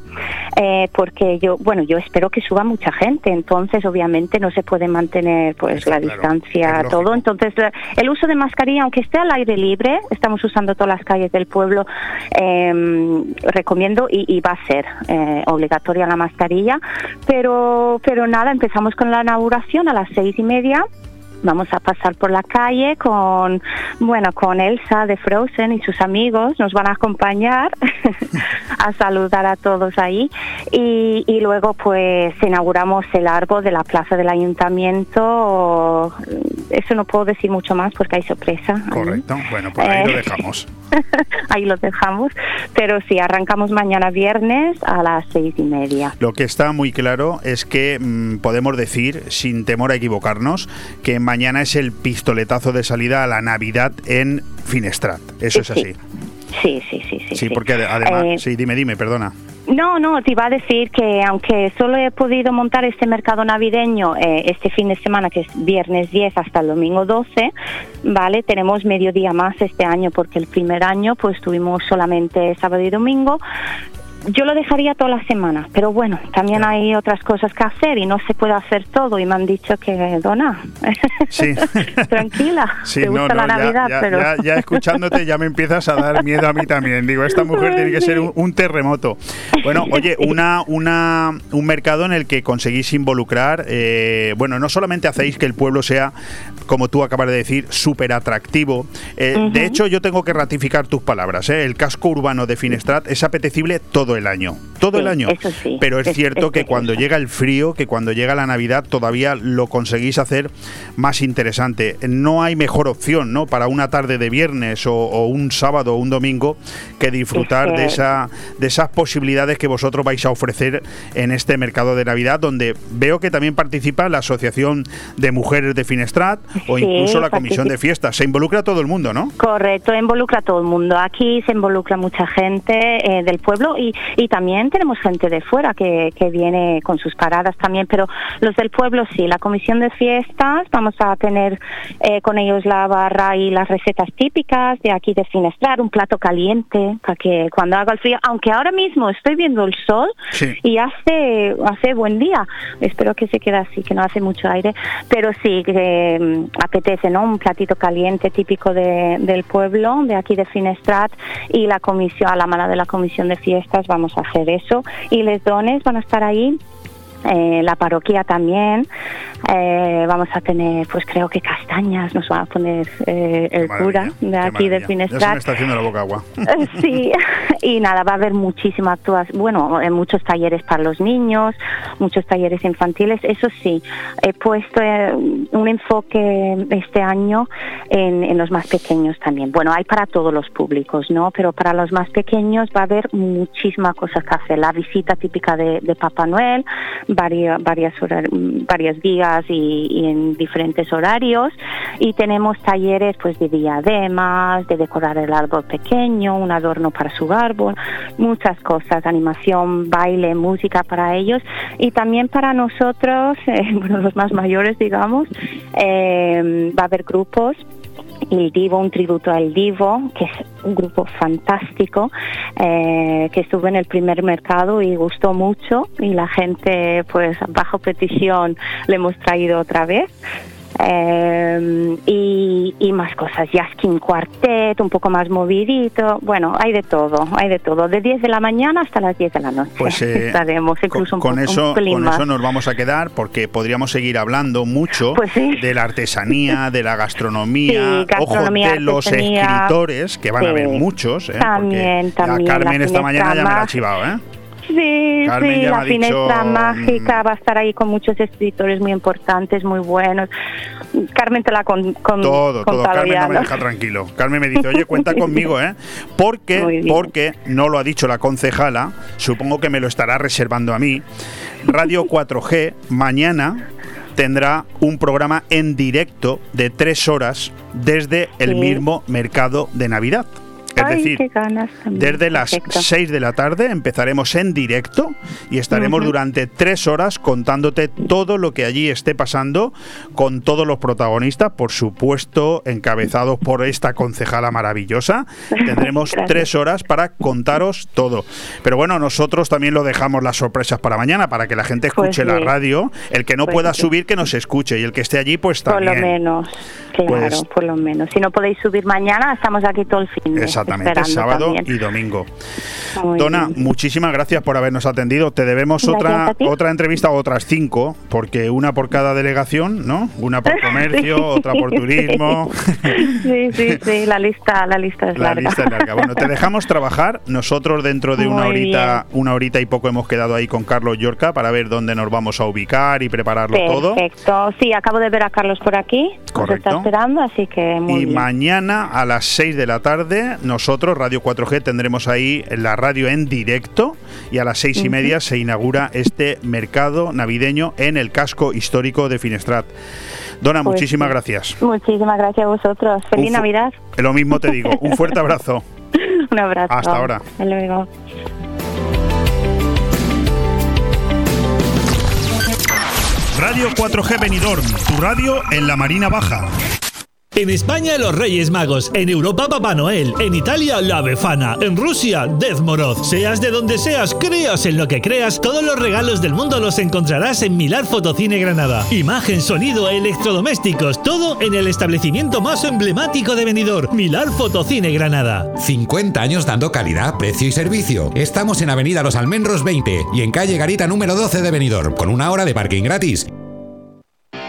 eh, porque yo, bueno, yo espero que suba mucha gente, entonces obviamente no se puede mantener pues la distancia, todo. Entonces, el uso de mascarilla, aunque esté al aire libre, estamos usando todas las calles del pueblo, em, recomiendo y, va a ser eh, obligatoria la mascarilla, pero, pero nada, empezamos con la inauguración a las seis y media vamos a pasar por la calle con, bueno, con Elsa de Frozen y sus amigos, nos van a acompañar a saludar a todos ahí y, y, luego pues inauguramos el árbol de la plaza del ayuntamiento, eso no puedo decir mucho más porque hay sorpresa. Correcto, bueno, pues ahí lo eh, dejamos. ahí lo dejamos, pero sí, arrancamos mañana viernes a las seis y media. Lo que está muy claro es que mm, podemos decir, sin temor a equivocarnos, que mañana es el pistoletazo de salida a la Navidad en Finestrat. Eso es así. Sí, sí, sí, sí. Sí, porque además, eh, sí, dime, dime, perdona. No, no, te iba a decir que aunque solo he podido montar este mercado navideño eh, este fin de semana, que es viernes 10 hasta el domingo 12, ¿vale? Tenemos medio día más este año porque el primer año pues tuvimos solamente sábado y domingo, yo lo dejaría toda la semana, pero bueno, también hay otras cosas que hacer y no se puede hacer todo y me han dicho que dona. Sí. Tranquila. Sí, te gusta la Navidad, ya, pero ya, escuchándote ya me empiezas a dar miedo a mí también. Digo, esta mujer tiene que ser un, terremoto. Bueno, oye, una, una, un mercado en el que conseguís involucrar, eh, bueno, no solamente hacéis que el pueblo sea, como tú acabas de decir, súper atractivo. Eh, de hecho, yo tengo que ratificar tus palabras. ¿eh? El casco urbano de Finestrat es apetecible todo el año, todo el año. Pero es, cierto que cuando llega el frío, que cuando llega la Navidad, todavía lo conseguís hacer más interesante. No hay mejor opción, ¿no? Para una tarde de viernes o, un sábado o un domingo que disfrutar de esa de esas posibilidades que vosotros vais a ofrecer en este mercado de Navidad, donde veo que también participa la Asociación de Mujeres de Finestrat o incluso la Comisión de Fiestas. Se involucra todo el mundo, ¿no? Correcto, involucra todo el mundo. Aquí se involucra mucha gente eh, del pueblo y y también tenemos gente de fuera que, que viene con sus paradas también, pero los del pueblo sí. La comisión de fiestas, vamos a tener eh, con ellos la barra y las recetas típicas de aquí de Finestrar, un plato caliente para que cuando haga el frío, aunque ahora mismo estoy viendo el sol y hace, hace buen día, espero que se quede así, que no hace mucho aire, pero sí que mm, apetece, ¿no? Un platito caliente típico de, del pueblo, de aquí de Finestrat y la comisión, a la mano de la comisión de fiestas vamos a hacer eso. Y les dones van a estar ahí eh, la parroquia también. Eh, vamos a tener, pues creo que castañas nos va a poner eh, el cura de aquí de Finestrat. Ya se me está haciendo la boca agua. sí, y nada, va a haber muchísimas actuación, bueno, muchos talleres para los niños, muchos talleres infantiles. Eso sí, he puesto un enfoque este año en, los más pequeños también. Bueno, hay para todos los públicos, ¿no? Pero para los más pequeños va a haber muchísimas cosas que hacer. La visita típica de, de Papá Noel, varias, varias, varios días y, en diferentes horarios. Y tenemos talleres pues de diademas, de decorar el árbol pequeño, un adorno para su árbol, muchas cosas, animación, baile, música para ellos. Y también para nosotros, eh, bueno, los más mayores digamos, eh, va a haber grupos el Divo, un tributo al Divo, que es un grupo fantástico, eh, que estuvo en el primer mercado y gustó mucho y la gente, pues bajo petición, le hemos traído otra vez. Eh, y, más cosas, Jaskin Quartet, un poco más movidito, bueno, hay de todo, hay de todo, de 10 de la mañana hasta las 10 de la noche. Pues eh, estaremos incluso con, eso, con eso nos vamos a quedar porque podríamos seguir hablando mucho pues de la artesanía, de la gastronomía, ojo, de los escritores, que van a haber muchos, ¿eh? también, también. Carmen esta mañana ya me la ha chivado, ¿eh? Sí, Carmen sí, la finestra dicho, mm, mágica va a estar ahí con muchos escritores muy importantes, muy buenos. Carmen te la con, con Todo, todo. Carmen ya, no me deja tranquilo. Carmen me dice, oye, cuenta conmigo, ¿eh? Porque, porque no lo ha dicho la concejala, supongo que me lo estará reservando a mí. Radio 4G mañana tendrá un programa en directo de tres horas desde el Sí. mismo mercado de Navidad. Es Ay, decir, desde las Perfecto. 6 de la tarde empezaremos en directo y estaremos durante tres horas contándote todo lo que allí esté pasando con todos los protagonistas, por supuesto, encabezados por esta concejala maravillosa. Tendremos Gracias. tres horas para contaros todo. Pero bueno, nosotros también lo dejamos las sorpresas para mañana, para que la gente Pues escuche la radio. El que no Pues pueda sí. subir, que nos escuche. Y el que esté allí, pues Por también. lo menos, claro, Pues- por lo menos. Si no podéis subir mañana, estamos aquí todo el fin. de- Exactamente, sábado también. y domingo. Muy Dona, bien. muchísimas gracias por habernos atendido. Te debemos Gracias otra otra entrevista, otras cinco, porque una por cada delegación, ¿no? Una por comercio, Sí. otra por turismo. Sí, sí, sí, la lista, la lista es La larga. lista es larga. Bueno, te dejamos trabajar. Nosotros dentro de una horita, una horita y poco hemos quedado ahí con Carlos Yorca para ver dónde nos vamos a ubicar y prepararlo todo. Perfecto. Sí, acabo de ver a Carlos por aquí. Nos Correcto. está esperando, así que muy y bien. mañana a las 6 de la tarde, nosotros, Radio 4G, tendremos ahí la radio en directo y a las seis y media se inaugura este mercado navideño en el casco histórico de Finestrat. Dona, Pues muchísimas gracias. Muchísimas gracias a vosotros. Feliz Navidad. Lo mismo te digo. Un fuerte abrazo. Un abrazo. Hasta ahora. Hasta luego. Radio 4G Benidorm, tu radio en la Marina Baja. En España los Reyes Magos, en Europa Papá Noel, en Italia la Befana, en Rusia Dezmorod. Seas de donde seas, creas en lo que creas, todos los regalos del mundo los encontrarás en Milar Fotocine Granada. Imagen, sonido, electrodomésticos, todo en el establecimiento más emblemático de Benidorm, Milar Fotocine Granada. 50 años dando calidad, precio y servicio. Estamos en Avenida Los Almenros 20 y en calle Garita número 12 de Benidorm, con una hora de parking gratis.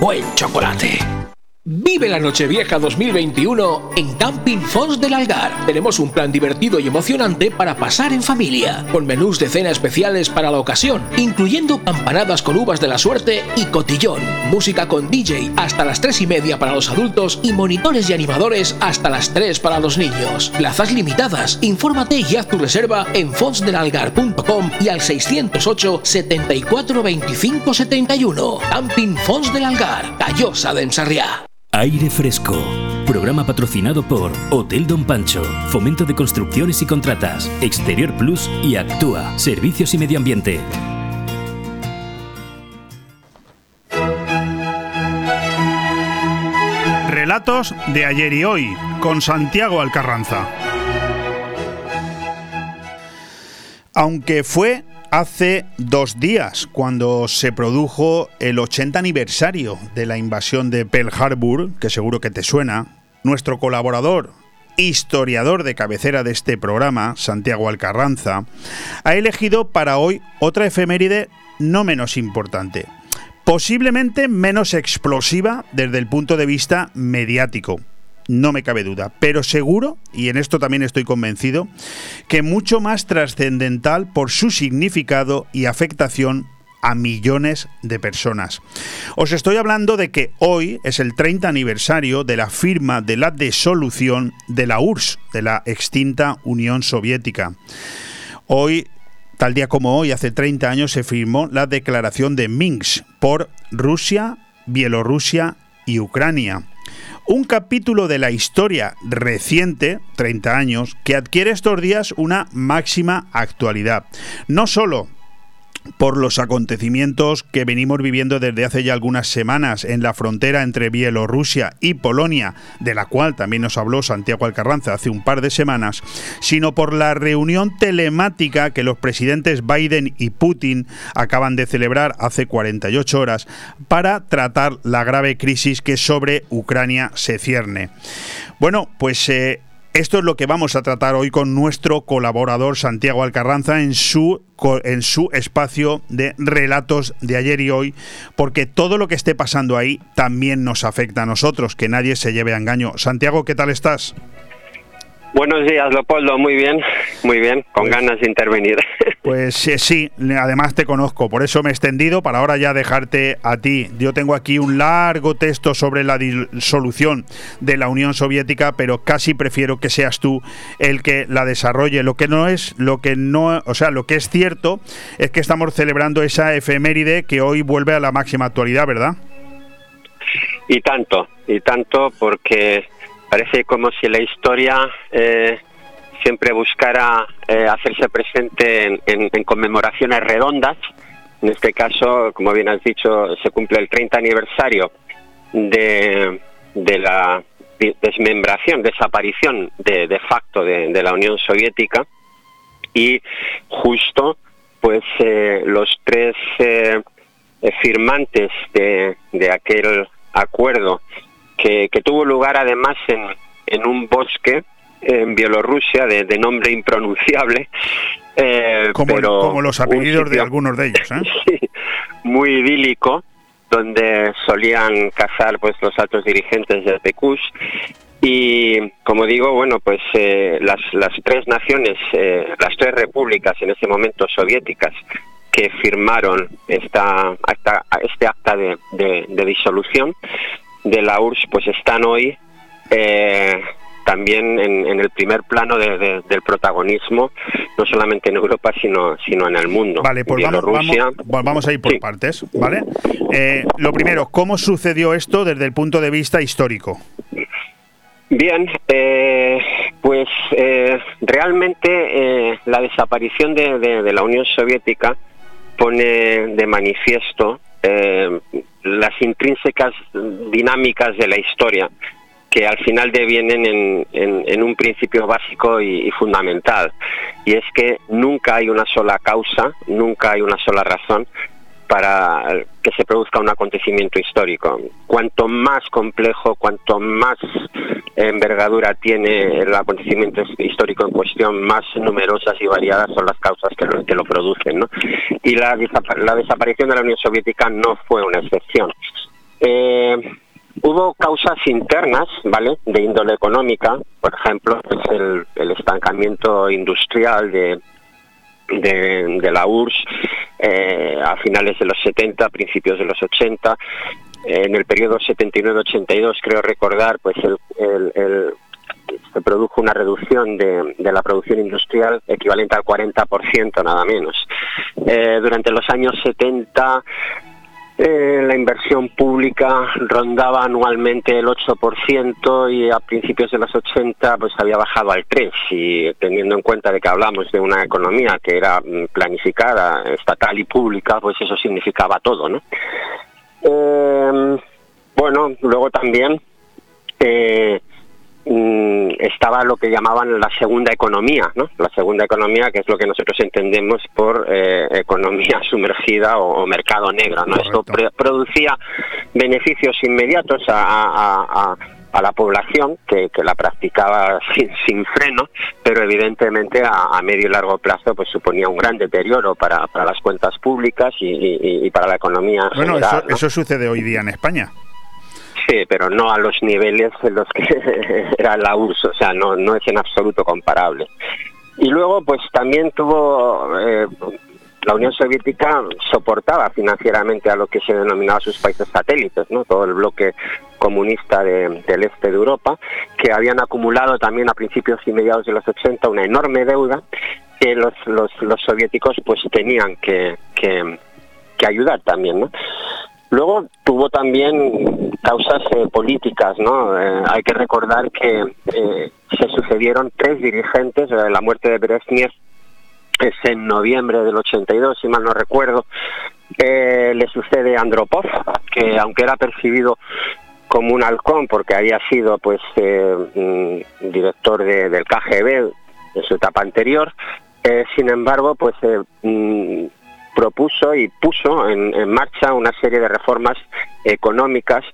buen chocolate. Vive la Nochevieja 2021 en Camping Fons del Algar. Tenemos un plan divertido y emocionante para pasar en familia, con menús de cena especiales para la ocasión, incluyendo campanadas con uvas de la suerte y cotillón, música con DJ hasta las 3 y media para los adultos y monitores y animadores hasta las 3 para los niños. Plazas limitadas. Infórmate y haz tu reserva en fonsdelalgar.com y al 608 74 25 71. Camping Fons del Algar, Callosa de Ensarriá. Aire Fresco. Programa patrocinado por Hotel Don Pancho, Fomento de Construcciones y Contratas, Exterior Plus y Actúa, Servicios y Medio Ambiente. Relatos de ayer y hoy con Santiago Alcarranza. Aunque fue hace dos días cuando se produjo el 80 aniversario de la invasión de Pearl Harbor, que seguro que te suena, nuestro colaborador, historiador de cabecera de este programa, Santiago Alcarranza, ha elegido para hoy otra efeméride no menos importante, posiblemente menos explosiva desde el punto de vista mediático. No me cabe duda, pero seguro, y en esto también estoy convencido, que mucho más trascendental por su significado y afectación a millones de personas. Os estoy hablando de que hoy es el 30 aniversario de la firma de la disolución de la URSS, de la extinta Unión Soviética. Hoy Tal día como hoy, hace 30 años, se firmó la declaración de Minsk por Rusia, Bielorrusia y Ucrania. Un capítulo de la historia reciente, 30 años, que adquiere estos días una máxima actualidad. No solo por los acontecimientos que venimos viviendo desde hace ya algunas semanas en la frontera entre Bielorrusia y Polonia, de la cual también nos habló Santiago Alcarranza hace un par de semanas, sino por la reunión telemática que los presidentes Biden y Putin acaban de celebrar hace 48 horas para tratar la grave crisis que sobre Ucrania se cierne. Bueno, pues eh, esto es lo que vamos a tratar hoy con nuestro colaborador Santiago Alcarranza en su, en su espacio de relatos de ayer y hoy, porque todo lo que esté pasando ahí también nos afecta a nosotros, que nadie se lleve a engaño. Santiago, ¿qué tal estás? Buenos días, Leopoldo. Muy bien, muy bien, con pues ganas de intervenir. Pues eh, sí, además te conozco, por eso me he extendido para ahora ya dejarte a ti. Yo tengo aquí un largo texto sobre la disolución de la Unión Soviética, pero casi prefiero que seas tú el que la desarrolle. Lo que no es, lo que no, o sea, lo que es cierto es que estamos celebrando esa efeméride que hoy vuelve a la máxima actualidad, ¿verdad? Y tanto, y tanto porque parece como si la historia eh, siempre buscara eh, hacerse presente en, conmemoraciones redondas. En este caso, como bien has dicho, se cumple el 30 aniversario de, la desmembración, desaparición de, facto de, la Unión Soviética y justo pues eh, los tres firmantes de, de aquel acuerdo que, tuvo lugar además en, en un bosque en Bielorrusia de, nombre impronunciable. Eh, como, como, los apellidos de algunos de ellos. ¿eh? muy idílico, donde solían cazar pues los altos dirigentes del PQS. Y como digo, bueno, pues eh, las, las tres naciones, las tres repúblicas en ese momento soviéticas que firmaron esta, este acta de, de disolución, de la URSS pues están hoy eh, también en, el primer plano del protagonismo, no solamente en Europa, sino, sino en el mundo. Vale, pues vamos, a ir por partes, ¿vale? Eh, lo primero, ¿cómo sucedió esto desde el punto de vista histórico? Bien, eh, pues realmente la desaparición de, la Unión Soviética pone de manifiesto las intrínsecas dinámicas de la historia que al final devienen en, un principio básico y, fundamental, y es que nunca hay una sola causa, nunca hay una sola razón para que se produzca un acontecimiento histórico. Cuanto más complejo, cuanto más envergadura tiene el acontecimiento histórico en cuestión, más numerosas y variadas son las causas que lo, producen. ¿no? Y la, la desaparición de la Unión Soviética no fue una excepción. Eh, hubo causas internas, ¿vale? De índole económica, por ejemplo, pues el, el estancamiento industrial de, de, la URSS eh, a finales de los 70, principios de los 80. En el periodo 79-82, creo recordar, pues se produjo una reducción de, la producción industrial equivalente al 40% nada menos. Eh, durante los años 70 eh, la inversión pública rondaba anualmente el 8% y a principios de los 80 pues había bajado al 3% y teniendo en cuenta de que hablamos de una economía que era mm, planificada, estatal y pública, pues eso significaba todo, ¿no? Eh, bueno, luego también eh, estaba lo que llamaban la segunda economía, ¿no? La segunda economía, que es lo que nosotros entendemos por eh, economía sumergida o, mercado negro, ¿no? Esto producía beneficios inmediatos a, a la población que, la practicaba sin, sin, freno, pero evidentemente a, medio y largo plazo pues suponía un gran deterioro para, para las cuentas públicas y, para la economía. Bueno, eso, eso sucede hoy día en España. Sí, pero no a los niveles en los que era la URSS, o sea, no, no es en absoluto comparable. Y luego, pues también tuvo eh, la Unión Soviética soportaba financieramente a lo que se denominaba sus países satélites, ¿no? todo el bloque comunista del este de Europa, que habían acumulado también a principios y mediados de los 80 una enorme deuda que los, los, soviéticos pues tenían que, que, ayudar también. ¿no? Luego tuvo también causas eh, políticas, ¿no? Eh, hay que recordar que eh, se sucedieron tres dirigentes, la muerte de Brezhnev es en noviembre del 82, si mal no recuerdo, le sucede a Andropov, que aunque era percibido como un halcón porque había sido pues mm, director del KGB en su etapa anterior, sin embargo pues mm, propuso y puso en, marcha una serie de reformas económicas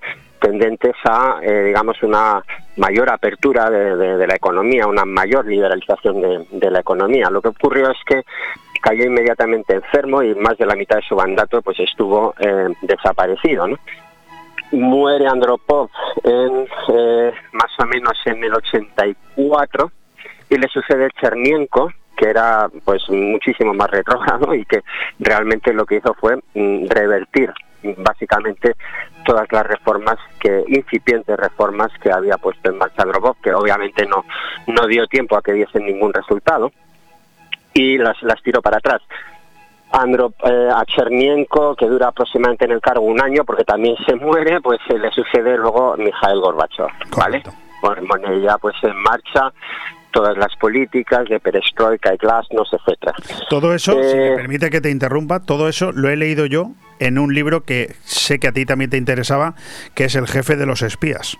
tendentes a, digamos, una mayor apertura de, la economía, una mayor liberalización de, la economía. Lo que ocurrió es que cayó inmediatamente enfermo y más de la mitad de su mandato pues estuvo eh, desaparecido. Muere Andropov en, eh, más o menos en el 84 y le sucede Chernienko, que era pues muchísimo más retrógrado y que realmente lo que hizo fue mm, revertir básicamente todas las reformas que incipientes reformas que había puesto en marcha Drobov que obviamente no no dio tiempo a que diesen ningún resultado y las las tiró para atrás. Andro, eh, a Chernienko, que dura aproximadamente en el cargo un año, porque también se muere, pues se le sucede luego Mikhail Gorbachev, ¿vale? Pone ya pues en marcha todas las políticas de perestroika y glasnost, etcétera. Todo eso, si me eh, permite que te interrumpa, todo eso lo he leído yo en un libro que sé que a ti también te interesaba, que es El jefe de los espías.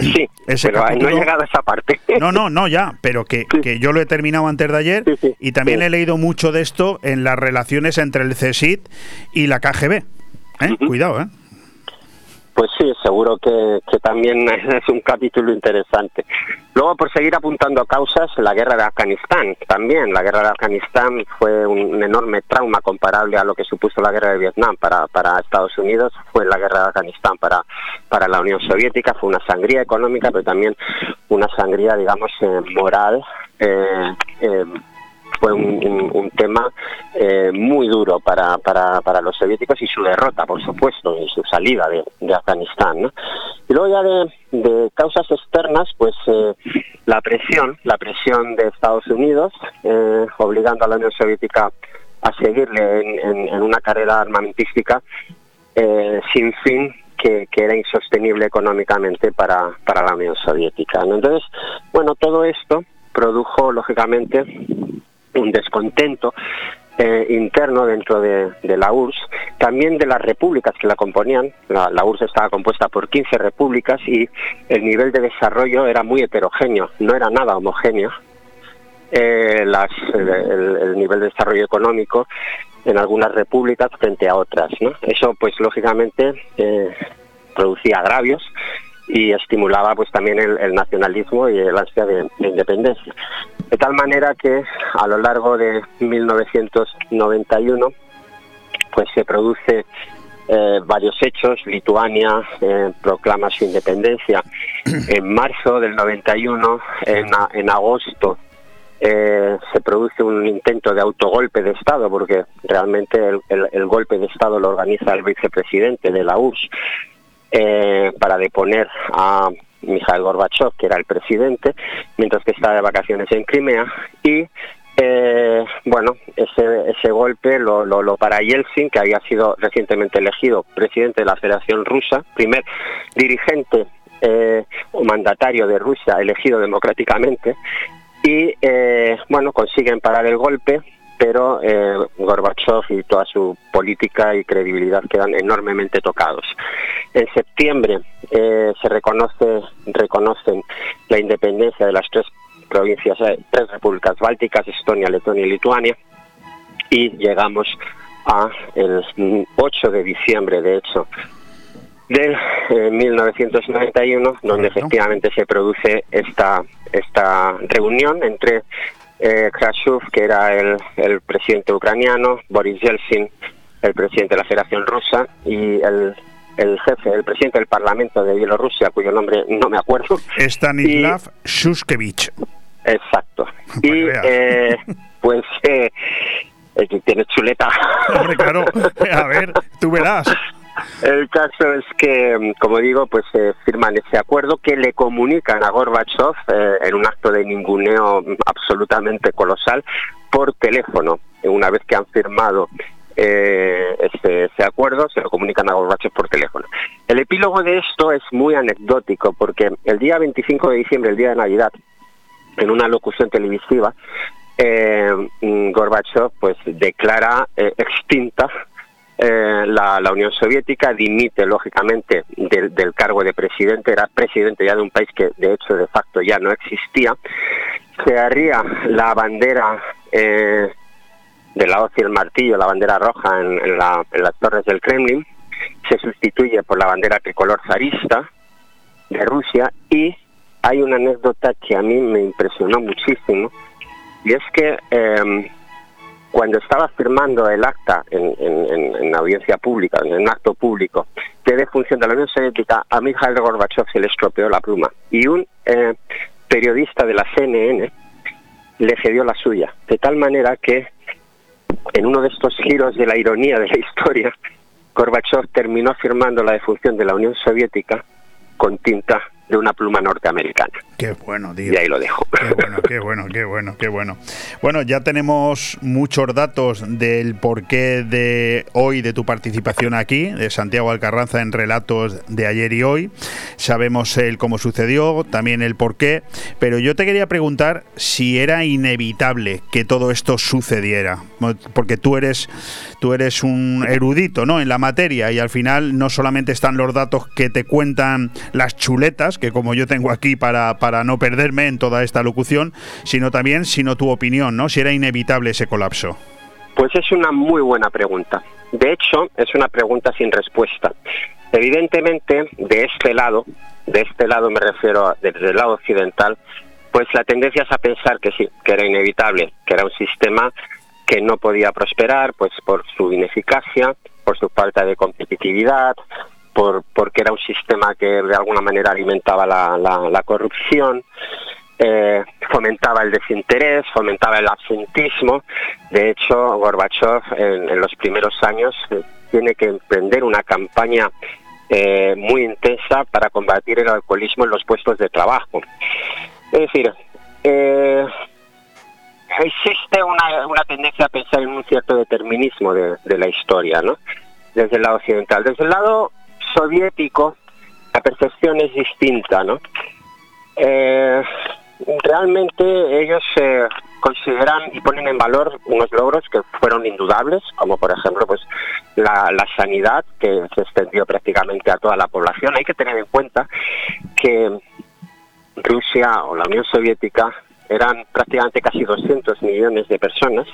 Sí, pero no he llegado a esa parte. No, no, no, ya, pero que, que yo lo he terminado antes de ayer y también he leído mucho de esto en las relaciones entre el CSIT y la KGB. ¿eh? Cuidado, ¿eh? Pues sí, seguro que, también es un capítulo interesante. Luego, por seguir apuntando a causas, la guerra de Afganistán también. La guerra de Afganistán fue un, enorme trauma comparable a lo que supuso la guerra de Vietnam para, Estados Unidos. Fue la guerra de Afganistán para, para la Unión Soviética. Fue una sangría económica, pero también una sangría, digamos, eh, moral. Eh, eh, fue un, tema eh, muy duro para, para, para, los soviéticos y su derrota, por supuesto, y su salida de, Afganistán. ¿no? Y luego ya de, causas externas, pues eh, la presión, la presión de Estados Unidos, eh, obligando a la Unión Soviética a seguirle en, una carrera armamentística sin fin que, era insostenible económicamente para, para la Unión Soviética. Entonces, bueno, todo esto produjo, lógicamente, un descontento eh, interno dentro de, la URSS, también de las repúblicas que la componían. La, URSS estaba compuesta por 15 repúblicas y el nivel de desarrollo era muy heterogéneo, no era nada homogéneo. Eh, el, nivel de desarrollo económico en algunas repúblicas frente a otras. ¿no? Eso, pues, lógicamente, eh, producía agravios y estimulaba pues también el, nacionalismo y el ansia de, independencia. De tal manera que a lo largo de 1991 pues se produce eh, varios hechos. Lituania eh, proclama su independencia en marzo del 91, en, en agosto eh, se produce un intento de autogolpe de Estado, porque realmente el, el, golpe de Estado lo organiza el vicepresidente de la URSS, eh, para deponer a Mikhail Gorbachev, que era el presidente, mientras que estaba de vacaciones en Crimea, y eh, bueno, ese, ese golpe lo, lo, para Yeltsin, que había sido recientemente elegido presidente de la Federación Rusa, primer dirigente eh, o mandatario de Rusia elegido democráticamente, y bueno, consiguen parar el golpe, pero eh, Gorbachev y toda su política y credibilidad quedan enormemente tocados. En septiembre eh, se reconoce, reconocen la independencia de las tres provincias, eh, tres repúblicas bálticas, Estonia, Letonia y Lituania, y llegamos a el 8 de diciembre, de hecho, de 1991, donde efectivamente se produce esta, esta reunión entre eh, Khrushchev, que era el, el, presidente ucraniano, Boris Yeltsin, el presidente de la Federación Rusa, y el, el jefe, el presidente del Parlamento de Bielorrusia, cuyo nombre no me acuerdo. Stanislav Shuskevich. Exacto. y eh, pues eh, tiene chuleta. Hombre, claro. A ver, tú verás. El caso es que, como digo, pues eh, firman ese acuerdo que le comunican a Gorbachev eh, en un acto de ninguneo absolutamente colosal por teléfono. Una vez que han firmado eh, ese, ese, acuerdo, se lo comunican a Gorbachev por teléfono. El epílogo de esto es muy anecdótico porque el día 25 de diciembre, el día de Navidad, en una locución televisiva, eh, Gorbachev pues declara eh, extinta eh, la, Unión Soviética, dimite lógicamente del, cargo de presidente, era presidente ya de un país que de hecho de facto ya no existía, se arría la bandera eh, de la hoz y el martillo, la bandera roja en, la, en las torres del Kremlin, se sustituye por la bandera tricolor zarista de Rusia. Y hay una anécdota que a mí me impresionó muchísimo y es que eh, cuando estaba firmando el acta en, en, en, audiencia pública, en un acto público, de defunción de la Unión Soviética, a Mikhail Gorbachev se le estropeó la pluma. Y un eh, periodista de la CNN le cedió la suya, de tal manera que en uno de estos giros de la ironía de la historia, Gorbachev terminó firmando la defunción de la Unión Soviética con tinta de una pluma norteamericana. Qué bueno, tío. Y ahí lo dejo. Qué bueno, qué bueno, qué bueno, qué bueno. Bueno, ya tenemos muchos datos del porqué de hoy de tu participación aquí, de Santiago Alcarranza en relatos de ayer y hoy. Sabemos el cómo sucedió, también el porqué, pero yo te quería preguntar si era inevitable que todo esto sucediera, porque tú eres tú eres un erudito, ¿no? En la materia y al final no solamente están los datos que te cuentan las chuletas, que como yo tengo aquí para, para no perderme en toda esta locución, sino también, sino tu opinión, ¿no? Si era inevitable ese colapso. Pues es una muy buena pregunta. De hecho, es una pregunta sin respuesta. Evidentemente, de este lado, de este lado me refiero a, desde lado occidental, pues la tendencia es a pensar que sí, que era inevitable, que era un sistema que no podía prosperar, pues por su ineficacia, por su falta de competitividad, por, porque era un sistema que de alguna manera alimentaba la, la, la corrupción, eh, fomentaba el desinterés, fomentaba el absentismo. De hecho, Gorbachev en, los primeros años eh, tiene que emprender una campaña eh, muy intensa para combatir el alcoholismo en los puestos de trabajo. Es decir, existe una, una tendencia a pensar en un cierto determinismo de, de la historia, ¿no? Desde el lado occidental. Desde el lado soviético la percepción es distinta, ¿no? Eh, realmente ellos eh, consideran y ponen en valor unos logros que fueron indudables, como por ejemplo pues la, la, sanidad que se extendió prácticamente a toda la población. Hay que tener en cuenta que Rusia o la Unión Soviética eran prácticamente casi 200 millones de personas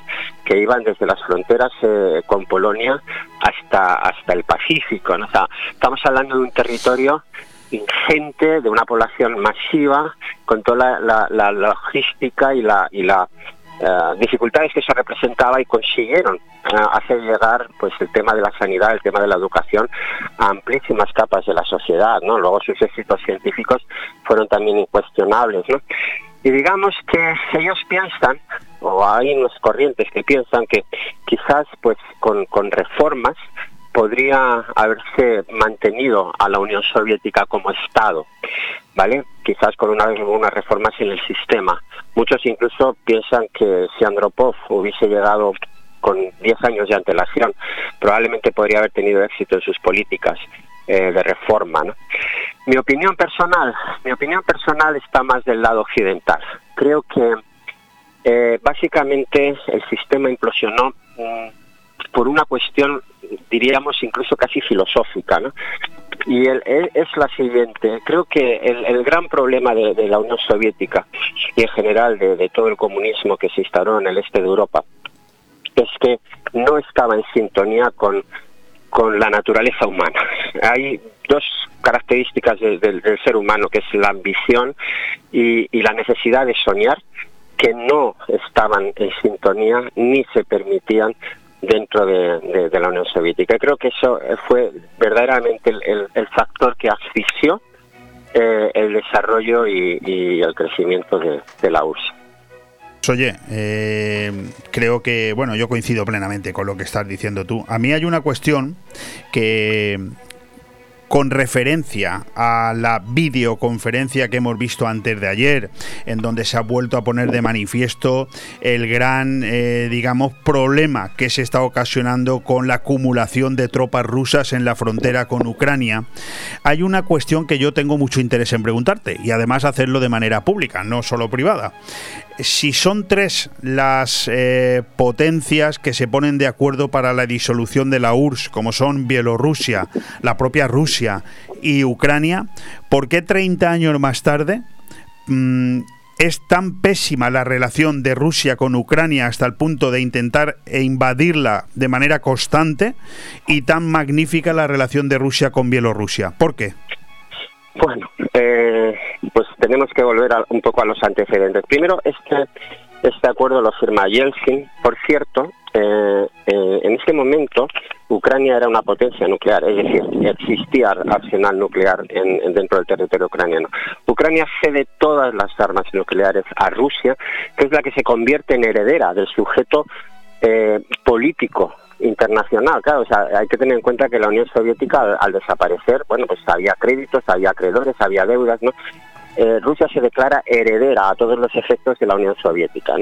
que iban desde las fronteras eh, con Polonia hasta hasta el Pacífico. ¿no? O estamos hablando de un territorio ingente, de una población masiva, con toda la, logística y la, uh, dificultades que eso representaba y consiguieron uh, hacer llegar pues el tema de la sanidad, el tema de la educación a amplísimas capas de la sociedad, ¿no? Luego sus éxitos científicos fueron también incuestionables, ¿no? Y digamos que ellos piensan, o hay unas corrientes que piensan que quizás pues con, con reformas podría haberse mantenido a la Unión Soviética como Estado, ¿vale? Quizás con una, unas reformas en el sistema. Muchos incluso piensan que si Andropov hubiese llegado con 10 años de antelación, probablemente podría haber tenido éxito en sus políticas eh, de reforma. ¿no? Mi opinión personal, mi opinión personal está más del lado occidental. Creo que Eh, básicamente el sistema implosionó mm, por una cuestión, diríamos, incluso casi filosófica, ¿no? Y el, es la siguiente, creo que el, gran problema de, la Unión Soviética y en general de, todo el comunismo que se instauró en el este de Europa es que no estaba en sintonía con, con la naturaleza humana. Hay dos características del ser humano, que es la ambición y, la necesidad de soñar, que no estaban en sintonía ni se permitían dentro de, la Unión Soviética. Y creo que eso fue verdaderamente el, factor que asfixió eh, el desarrollo y, el crecimiento de, la URSS. Oye, eh, creo que, bueno, yo coincido plenamente con lo que estás diciendo tú. A mí hay una cuestión que, con referencia a la videoconferencia que hemos visto antes de ayer, en donde se ha vuelto a poner de manifiesto el gran, eh, digamos, problema que se está ocasionando con la acumulación de tropas rusas en la frontera con Ucrania, hay una cuestión que yo tengo mucho interés en preguntarte y además hacerlo de manera pública, no solo privada. Si son tres las eh, potencias que se ponen de acuerdo para la disolución de la URSS, como son Bielorrusia, la propia Rusia y Ucrania, ¿por qué 30 años más tarde mm, es tan pésima la relación de Rusia con Ucrania hasta el punto de intentar invadirla de manera constante y tan magnífica la relación de Rusia con Bielorrusia? ¿Por qué? Bueno, eh, pues tenemos que volver un poco a los antecedentes. Primero, este, este acuerdo lo firma Yeltsin. Por cierto, eh, eh, en ese momento Ucrania era una potencia nuclear, es decir, existía arsenal nuclear en, dentro del territorio ucraniano. Ucrania cede todas las armas nucleares a Rusia, que es la que se convierte en heredera del sujeto político internacional, claro, o sea, hay que tener en cuenta que la Unión Soviética al, desaparecer, bueno, pues había créditos, había acreedores, había deudas, ¿no? Eh, Rusia se declara heredera a todos los efectos de la Unión Soviética.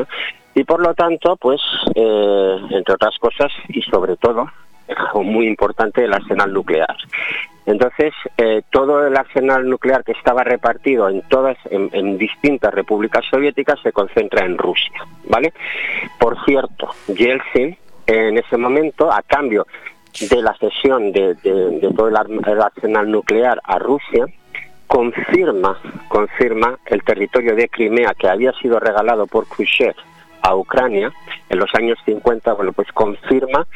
Y por lo tanto, pues, eh, entre otras cosas, y sobre todo, muy importante, el arsenal nuclear. Entonces, eh, todo el arsenal nuclear que estaba repartido en todas, en, en, distintas repúblicas soviéticas, se concentra en Rusia, ¿vale? Por cierto, Yeltsin, en ese momento, a cambio de la cesión de, todo el, arsenal nuclear a Rusia, confirma, confirma el territorio de Crimea que había sido regalado por Khrushchev a Ucrania en los años 50, bueno, pues confirma,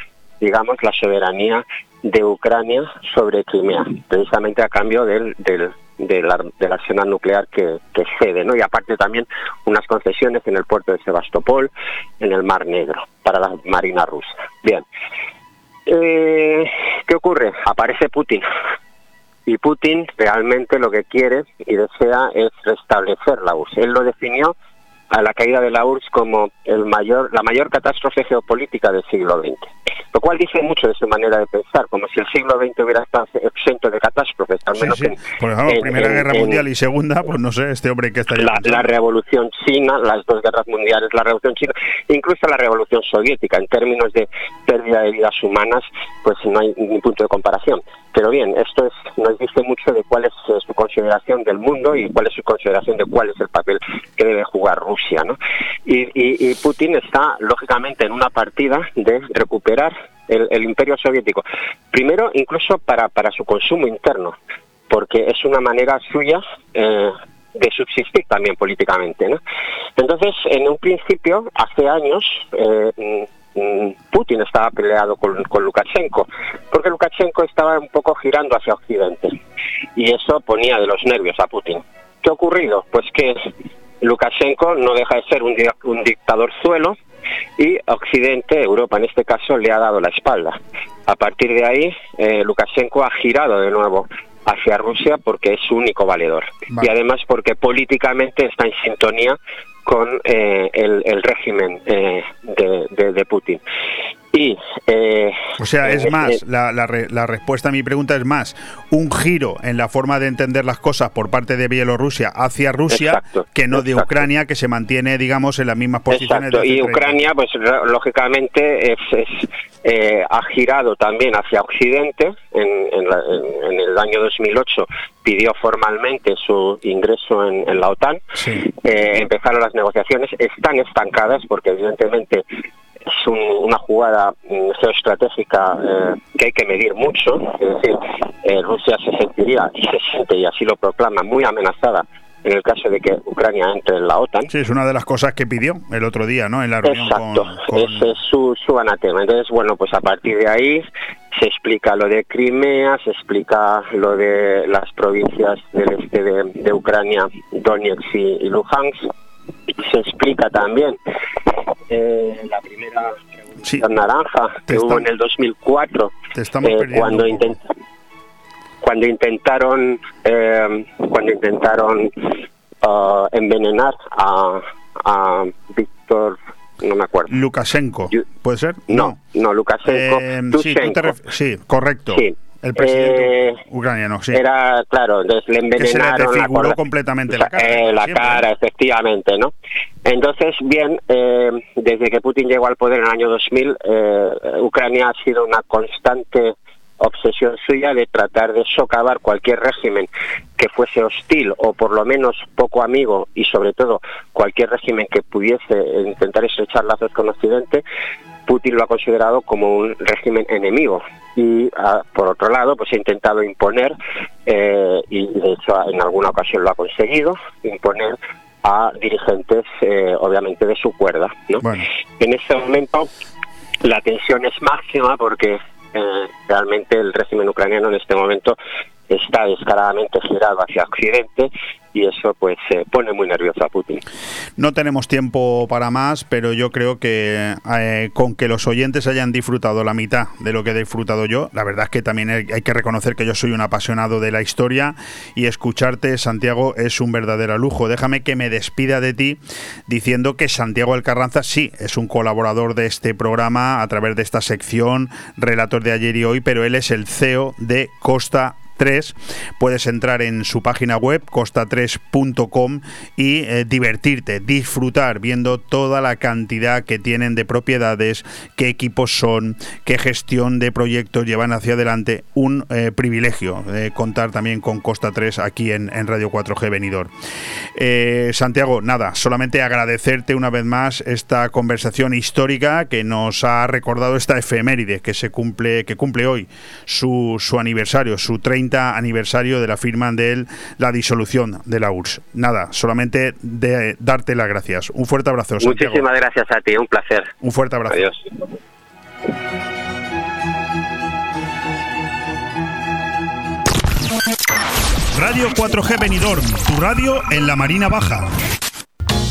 digamos, la soberanía de Ucrania sobre Crimea, precisamente a cambio del, del, del, arsenal nuclear que, cede, ¿no? Y aparte también unas concesiones en el puerto de Sebastopol, en el Mar Negro, para la Marina rusa. Bien. Eh, ¿Qué ocurre? Aparece Putin. Y Putin realmente lo que quiere y desea es restablecer la URSS. Él lo definió a la caída de la URSS como el mayor, la mayor catástrofe geopolítica del siglo XX. Lo cual dice mucho de su manera de pensar, como si el siglo XX hubiera estado exento de catástrofes, al menos En, Por ejemplo, Primera Guerra Mundial y Segunda, pues no sé, este hombre que está la, la Revolución China, las dos guerras mundiales, la Revolución China, incluso la Revolución Soviética, en términos de pérdida de vidas humanas, pues no hay ningún punto de comparación. Pero bien, esto es, nos dice mucho de cuál es eh, su consideración del mundo y cuál es su consideración de cuál es el papel que debe jugar Rusia. Y, Putin está, lógicamente, en una partida de recuperar el, imperio soviético. Primero, incluso para, para su consumo interno, porque es una manera suya eh, de subsistir también políticamente. Entonces, en un principio, hace años, eh, Mm, Putin estaba peleado con, Lukashenko, porque Lukashenko estaba un poco girando hacia Occidente y eso ponía de los nervios a Putin. ¿Qué ha ocurrido? Pues que Lukashenko no deja de ser un, dictador suelo y Occidente, Europa en este caso, le ha dado la espalda. A partir de ahí, eh, Lukashenko ha girado de nuevo hacia Rusia porque es su único valedor y además porque políticamente está en sintonía con eh, el, régimen eh, de, Putin. Y, eh, o sea, es eh, más, eh, la, la re- la respuesta a mi pregunta es más, un giro en la forma de entender las cosas por parte de Bielorrusia hacia Rusia Exacto, que no de. Ucrania, que se mantiene, digamos, en las mismas posiciones. Exacto, y hace 30. Ucrania, pues lógicamente, es, es, ha girado también hacia Occidente. En, en la- en- en el año 2008 pidió formalmente su ingreso en, la OTAN. Eh, empezaron las negociaciones, están estancadas porque evidentemente es un- una jugada mm, geoestratégica eh, que hay que medir mucho. Es decir, eh, Rusia se sentiría y se siente, y así lo proclama, muy amenazada en el caso de que Ucrania entre en la OTAN. Sí, es una de las cosas que pidió el otro día, ¿no? En la reunión Exacto, con, con- ese es su, su anatema. Entonces, bueno, pues a partir de ahí se explica lo de Crimea, se explica lo de las provincias del este de, de Ucrania, Donetsk y, y Luhansk, se explica también eh, la primera revolución naranja que hubo en el 2004, Te estamos eh, cuando intent- cuando intentaron eh, cuando intentaron ah, envenenar a, a Víctor no me acuerdo Lukashenko, ¿puede ser? no no Lukashenko Eh, sí, sí, correcto. Sí. El presidente Eh, ucraniano, sí. Era, claro, entonces le que se le envenenaron la corda- completamente la cara. eh, la siempre. cara, efectivamente, ¿no? Entonces, bien, eh, desde que Putin llegó al poder en el año 2000, eh, Ucrania ha sido una constante obsesión suya de tratar de socavar cualquier régimen que fuese hostil o por lo menos poco amigo y sobre todo cualquier régimen que pudiese intentar estrechar lazos con Occidente, Putin lo ha considerado como un régimen enemigo y ah, por otro lado pues ha intentado imponer eh, y de hecho en alguna ocasión lo ha conseguido imponer a dirigentes eh, obviamente de su cuerda ¿no? en este momento la tensión es máxima porque eh, realmente el régimen ucraniano en este momento está descaradamente girado hacia Occidente y eso pues pone muy nervioso a Putin. No tenemos tiempo para más, pero yo creo que eh, con que los oyentes hayan disfrutado la mitad de lo que he disfrutado yo, la verdad es que también hay que reconocer que yo soy un apasionado de la historia y escucharte, Santiago, es un verdadero lujo. Déjame que me despida de ti diciendo que Santiago Alcarranza sí es un colaborador de este programa a través de esta sección, relator de ayer y hoy, pero él es el CEO de Costa 3. Puedes entrar en su página web, costa3.com, y eh, divertirte, disfrutar viendo toda la cantidad que tienen de propiedades, qué equipos son, qué gestión de proyectos llevan hacia adelante. Un eh, privilegio eh, contar también con Costa 3 aquí en, Radio 4G Venidor. Eh, Santiago, nada, solamente agradecerte una vez más esta conversación histórica que nos ha recordado esta efeméride que se cumple, que cumple hoy su, su aniversario, su 30 aniversario de la firma de la disolución de la URSS. Nada, solamente de darte las gracias. Un fuerte abrazo, Santiago. Muchísimas gracias a ti, un placer. Un fuerte abrazo. Adiós. Radio 4G Benidorm, tu radio en la Marina Baja.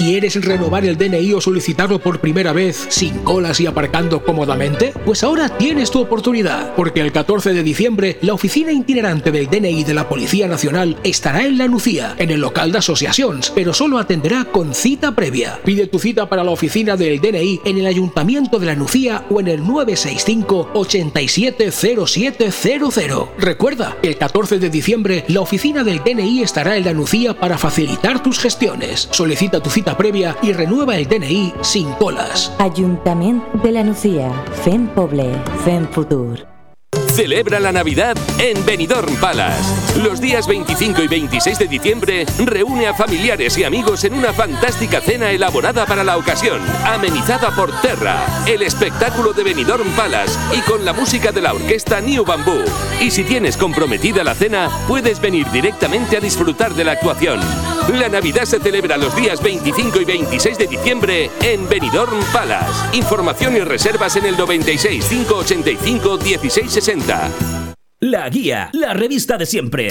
¿Quieres renovar el DNI o solicitarlo por primera vez sin colas y aparcando cómodamente? Pues ahora tienes tu oportunidad, porque el 14 de diciembre la oficina itinerante del DNI de la Policía Nacional estará en La Nucía, en el local de asociaciones, pero solo atenderá con cita previa. Pide tu cita para la oficina del DNI en el Ayuntamiento de La Nucía o en el 965 870700. Recuerda, el 14 de diciembre la oficina del DNI estará en La Nucía para facilitar tus gestiones. Solicita tu cita previa y renueva el DNI sin colas. Ayuntamiento de la Nucía. Fem Poble. Fem Futur. Celebra la Navidad en Benidorm Palace. Los días 25 y 26 de diciembre reúne a familiares y amigos en una fantástica cena elaborada para la ocasión, amenizada por Terra, el espectáculo de Benidorm Palace y con la música de la orquesta New Bamboo. Y si tienes comprometida la cena, puedes venir directamente a disfrutar de la actuación. La Navidad se celebra los días 25 y 26 de diciembre en Benidorm Palace. Información y reservas en el 96 585 1660. La Guía, la revista de siempre.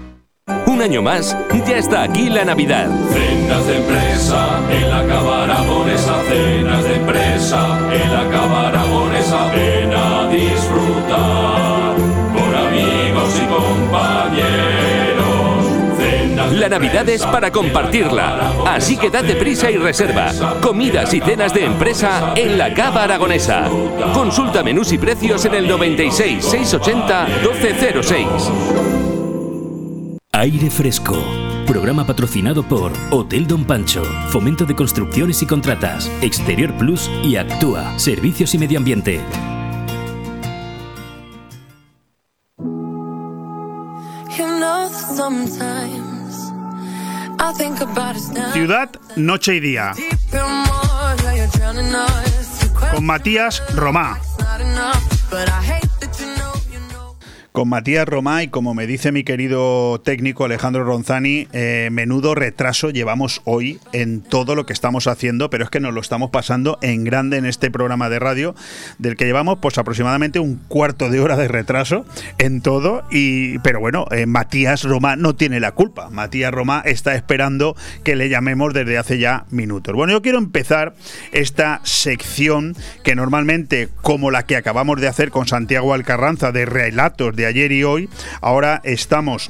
Un año más, ya está aquí la Navidad. Cenas de empresa, en la cabaramonesa, cenas de empresa, en la cabaramonesa, ven a disfrutar con amigos y compañeros. Cenas La Navidad es para compartirla, así que date prisa y reserva. Comidas y cenas de empresa en la Cava Aragonesa. Consulta menús y precios en el 96 680 1206. Aire Fresco. Programa patrocinado por Hotel Don Pancho, Fomento de Construcciones y Contratas, Exterior Plus y Actúa, Servicios y Medio Ambiente. Ciudad, noche y día. Con Matías Romá. Con Matías Romá y como me dice mi querido técnico Alejandro Ronzani, eh, menudo retraso llevamos hoy en todo lo que estamos haciendo, pero es que nos lo estamos pasando en grande en este programa de radio, del que llevamos pues aproximadamente un cuarto de hora de retraso en todo. Y, pero bueno, eh, Matías Romá no tiene la culpa. Matías Romá está esperando que le llamemos desde hace ya minutos. Bueno, yo quiero empezar esta sección que normalmente, como la que acabamos de hacer con Santiago Alcarranza de relatos de ayer y hoy, ahora estamos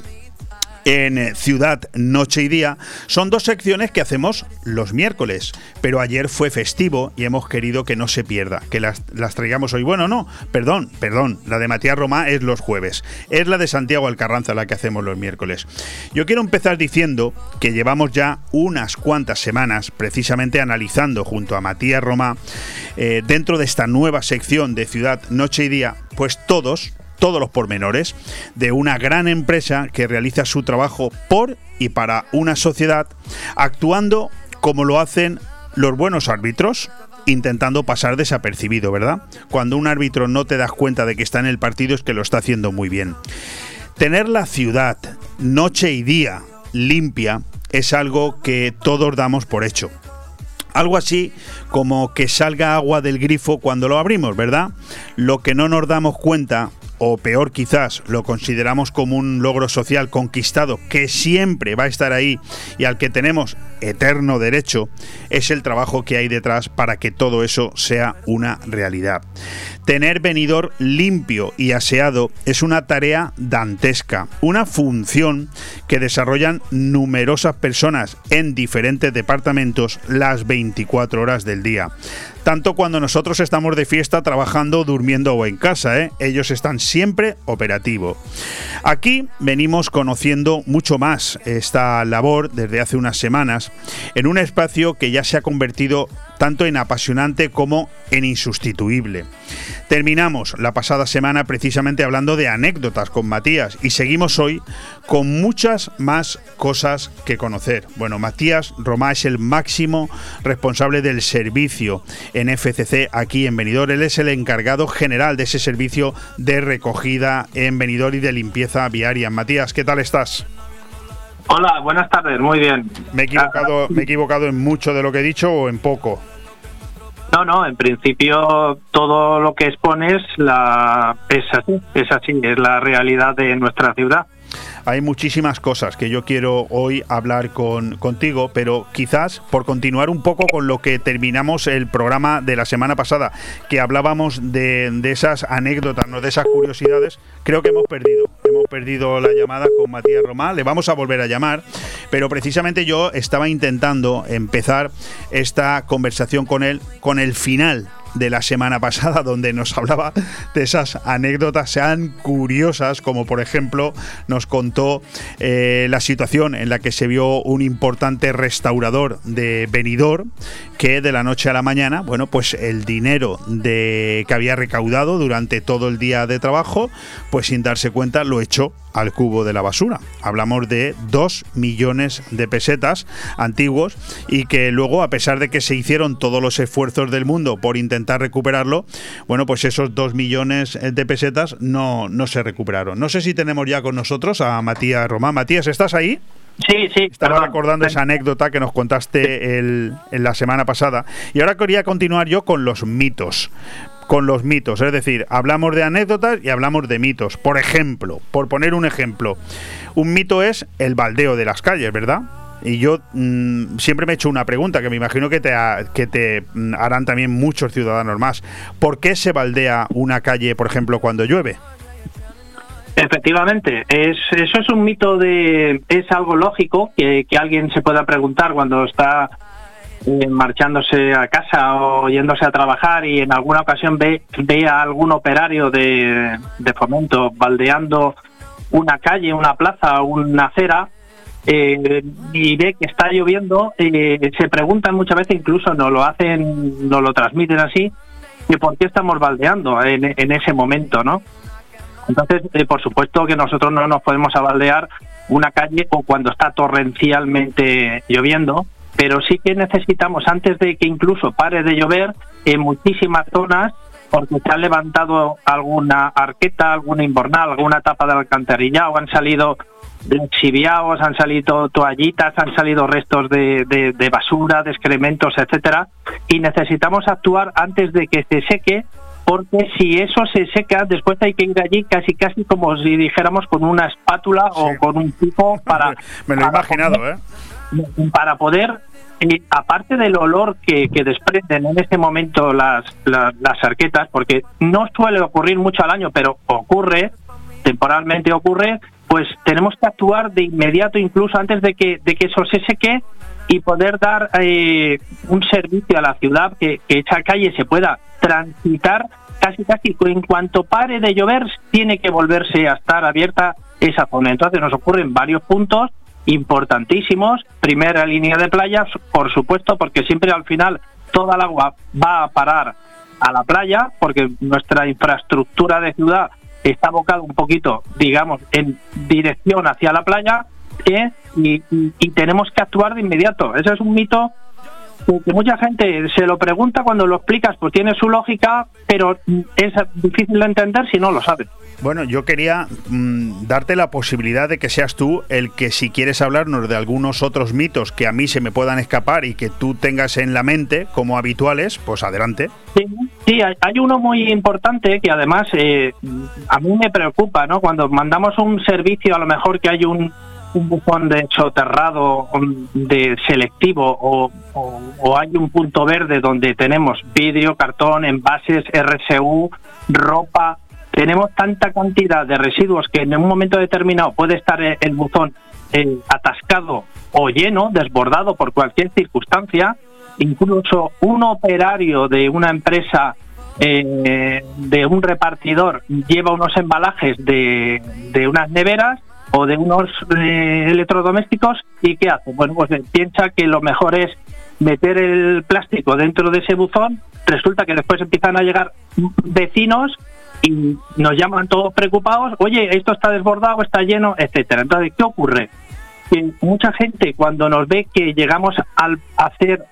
en eh, Ciudad Noche y Día son dos secciones que hacemos los miércoles, pero ayer fue festivo y hemos querido que no se pierda, que las, las traigamos hoy. Bueno, no, perdón, perdón, la de Matías Romá es los jueves, es la de Santiago Alcarranza la que hacemos los miércoles. Yo quiero empezar diciendo que llevamos ya unas cuantas semanas precisamente analizando junto a Matías Romá eh, dentro de esta nueva sección de Ciudad Noche y Día, pues todos, todos los pormenores de una gran empresa que realiza su trabajo por y para una sociedad, actuando como lo hacen los buenos árbitros, intentando pasar desapercibido, ¿verdad? Cuando un árbitro no te das cuenta de que está en el partido es que lo está haciendo muy bien. Tener la ciudad noche y día limpia es algo que todos damos por hecho. Algo así como que salga agua del grifo cuando lo abrimos, ¿verdad? Lo que no nos damos cuenta, o peor quizás, lo consideramos como un logro social conquistado que siempre va a estar ahí y al que tenemos eterno derecho, es el trabajo que hay detrás para que todo eso sea una realidad. Tener venidor limpio y aseado es una tarea dantesca, una función que desarrollan numerosas personas en diferentes departamentos las 24 horas del día. Tanto cuando nosotros estamos de fiesta, trabajando, durmiendo o en casa, ¿eh? ellos están siempre operativos. Aquí venimos conociendo mucho más esta labor desde hace unas semanas en un espacio que ya se ha convertido tanto en apasionante como en insustituible. Terminamos la pasada semana precisamente hablando de anécdotas con Matías y seguimos hoy con muchas más cosas que conocer. Bueno, Matías Romá es el máximo responsable del servicio en FCC aquí en Benidorm. Él es el encargado general de ese servicio de recogida en Benidorm y de limpieza viaria. Matías, ¿qué tal estás? Hola, buenas tardes, muy bien. ¿Me he equivocado, me he equivocado en mucho de lo que he dicho o en poco? No, no, en principio todo lo que expones la, es así, es así, es la realidad de nuestra ciudad. Hay muchísimas cosas que yo quiero hoy hablar con, contigo, pero quizás por continuar un poco con lo que terminamos el programa de la semana pasada, que hablábamos de, esas anécdotas, ¿no? de esas curiosidades, creo que hemos perdido. Hemos perdido la llamada con Matías Román, le vamos a volver a llamar, pero precisamente yo estaba intentando empezar esta conversación con él con el final de la semana pasada, donde nos hablaba de esas anécdotas sean curiosas, como por ejemplo nos contó eh, la situación en la que se vio un importante restaurador de Benidorm que de la noche a la mañana, bueno, pues el dinero de que había recaudado durante todo el día de trabajo, pues sin darse cuenta lo echó al cubo de la basura. Hablamos de 2 millones de pesetas antiguos y que luego, a pesar de que se hicieron todos los esfuerzos del mundo por intentar recuperarlo, bueno, pues esos 2 millones de pesetas no, no se recuperaron. No sé si tenemos ya con nosotros a Matías Román. Matías, ¿estás ahí? Sí, sí. Estaba recordando esa anécdota que nos contaste el, en la semana pasada. Y ahora quería continuar yo con los mitos con los mitos. Es decir, hablamos de anécdotas y hablamos de mitos. Por ejemplo, por poner un ejemplo, un mito es el baldeo de las calles, ¿verdad? Y yo mm, siempre me he hecho una pregunta que me imagino que te, que te mm, harán también muchos ciudadanos más. ¿Por qué se baldea una calle, por ejemplo, cuando llueve? Efectivamente, es, eso es un mito de... es algo lógico que, que alguien se pueda preguntar cuando está eh, marchándose a casa o yéndose a trabajar y en alguna ocasión ve, ve a algún operario de, de fomento baldeando una calle, una plaza, una acera eh, y ve que está lloviendo, eh, se preguntan muchas veces, incluso no lo hacen, no lo transmiten así, que por qué estamos baldeando en, en ese momento, ¿no? Entonces, por supuesto que nosotros no nos podemos abaldear una calle o cuando está torrencialmente lloviendo, pero sí que necesitamos, antes de que incluso pare de llover, en muchísimas zonas, porque se ha levantado alguna arqueta, alguna invernal, alguna tapa de alcantarillado, han salido exhibiados, han salido toallitas, han salido restos de, de, de basura, de excrementos, etcétera, y necesitamos actuar antes de que se seque porque si eso se seca, después hay que ir allí casi casi como si dijéramos con una espátula o con un tipo para... Me lo he imaginado, ¿eh? Para poder, eh, aparte del olor que, que, desprenden en este momento las, las, arquetas, porque no suele ocurrir mucho al año, pero ocurre, temporalmente ocurre, pues tenemos que actuar de inmediato, incluso antes de que, de que eso se seque y poder dar eh, un servicio a la ciudad, que, que esa calle se pueda transitar casi casi en cuanto pare de llover tiene que volverse a estar abierta esa zona. Entonces nos ocurren varios puntos importantísimos. Primera línea de playas, por supuesto, porque siempre al final toda el agua va a parar a la playa, porque nuestra infraestructura de ciudad está abocada un poquito, digamos, en dirección hacia la playa ¿eh? y, y, y tenemos que actuar de inmediato. Ese es un mito que mucha gente se lo pregunta cuando lo explicas, pues tiene su lógica, pero es difícil de entender si no lo sabe. Bueno, yo quería mmm, darte la posibilidad de que seas tú el que si quieres hablarnos de algunos otros mitos que a mí se me puedan escapar y que tú tengas en la mente como habituales, pues adelante. Sí, sí hay uno muy importante que además eh, a mí me preocupa, ¿no? Cuando mandamos un servicio, a lo mejor que hay un un buzón de soterrado de selectivo o, hay un punto verde donde tenemos vidrio, cartón, envases, RSU, ropa. Tenemos tanta cantidad de residuos que en un momento determinado puede estar el buzón eh, atascado o lleno, desbordado por cualquier circunstancia. Incluso un operario de una empresa eh, de un repartidor lleva unos embalajes de, de unas neveras o de unos eh, electrodomésticos y ¿qué hace? Bueno, pues piensa que lo mejor es meter el plástico dentro de ese buzón, resulta que después empiezan a llegar vecinos y nos llaman todos preocupados, oye, esto está desbordado, está lleno, etcétera. Entonces, ¿qué ocurre? Que mucha gente cuando nos ve que llegamos al hacer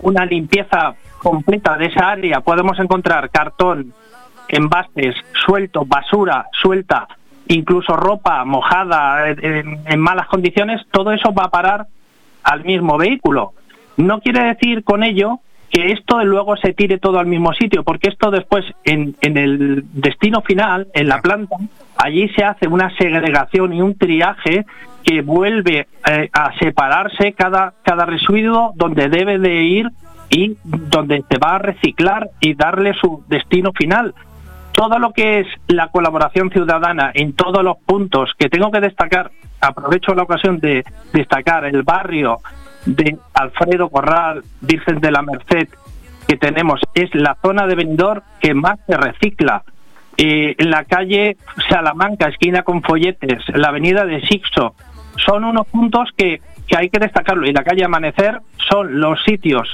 una limpieza completa de esa área, podemos encontrar cartón, envases, suelto, basura, suelta, incluso ropa mojada en, malas condiciones, todo eso va a parar al mismo vehículo. No quiere decir con ello que esto luego se tire todo al mismo sitio, porque esto después en, en el destino final, en la planta, allí se hace una segregación y un triaje que vuelve eh, a separarse cada, cada residuo donde debe de ir y donde se va a reciclar y darle su destino final. Todo lo que es la colaboración ciudadana en todos los puntos que tengo que destacar, aprovecho la ocasión de destacar el barrio de Alfredo Corral, Virgen de la Merced, que tenemos, es la zona de Benidorm que más se recicla. Eh, en la calle Salamanca, esquina con folletes, la avenida de Sixo, son unos puntos que, que hay que destacarlo. Y la calle Amanecer son los sitios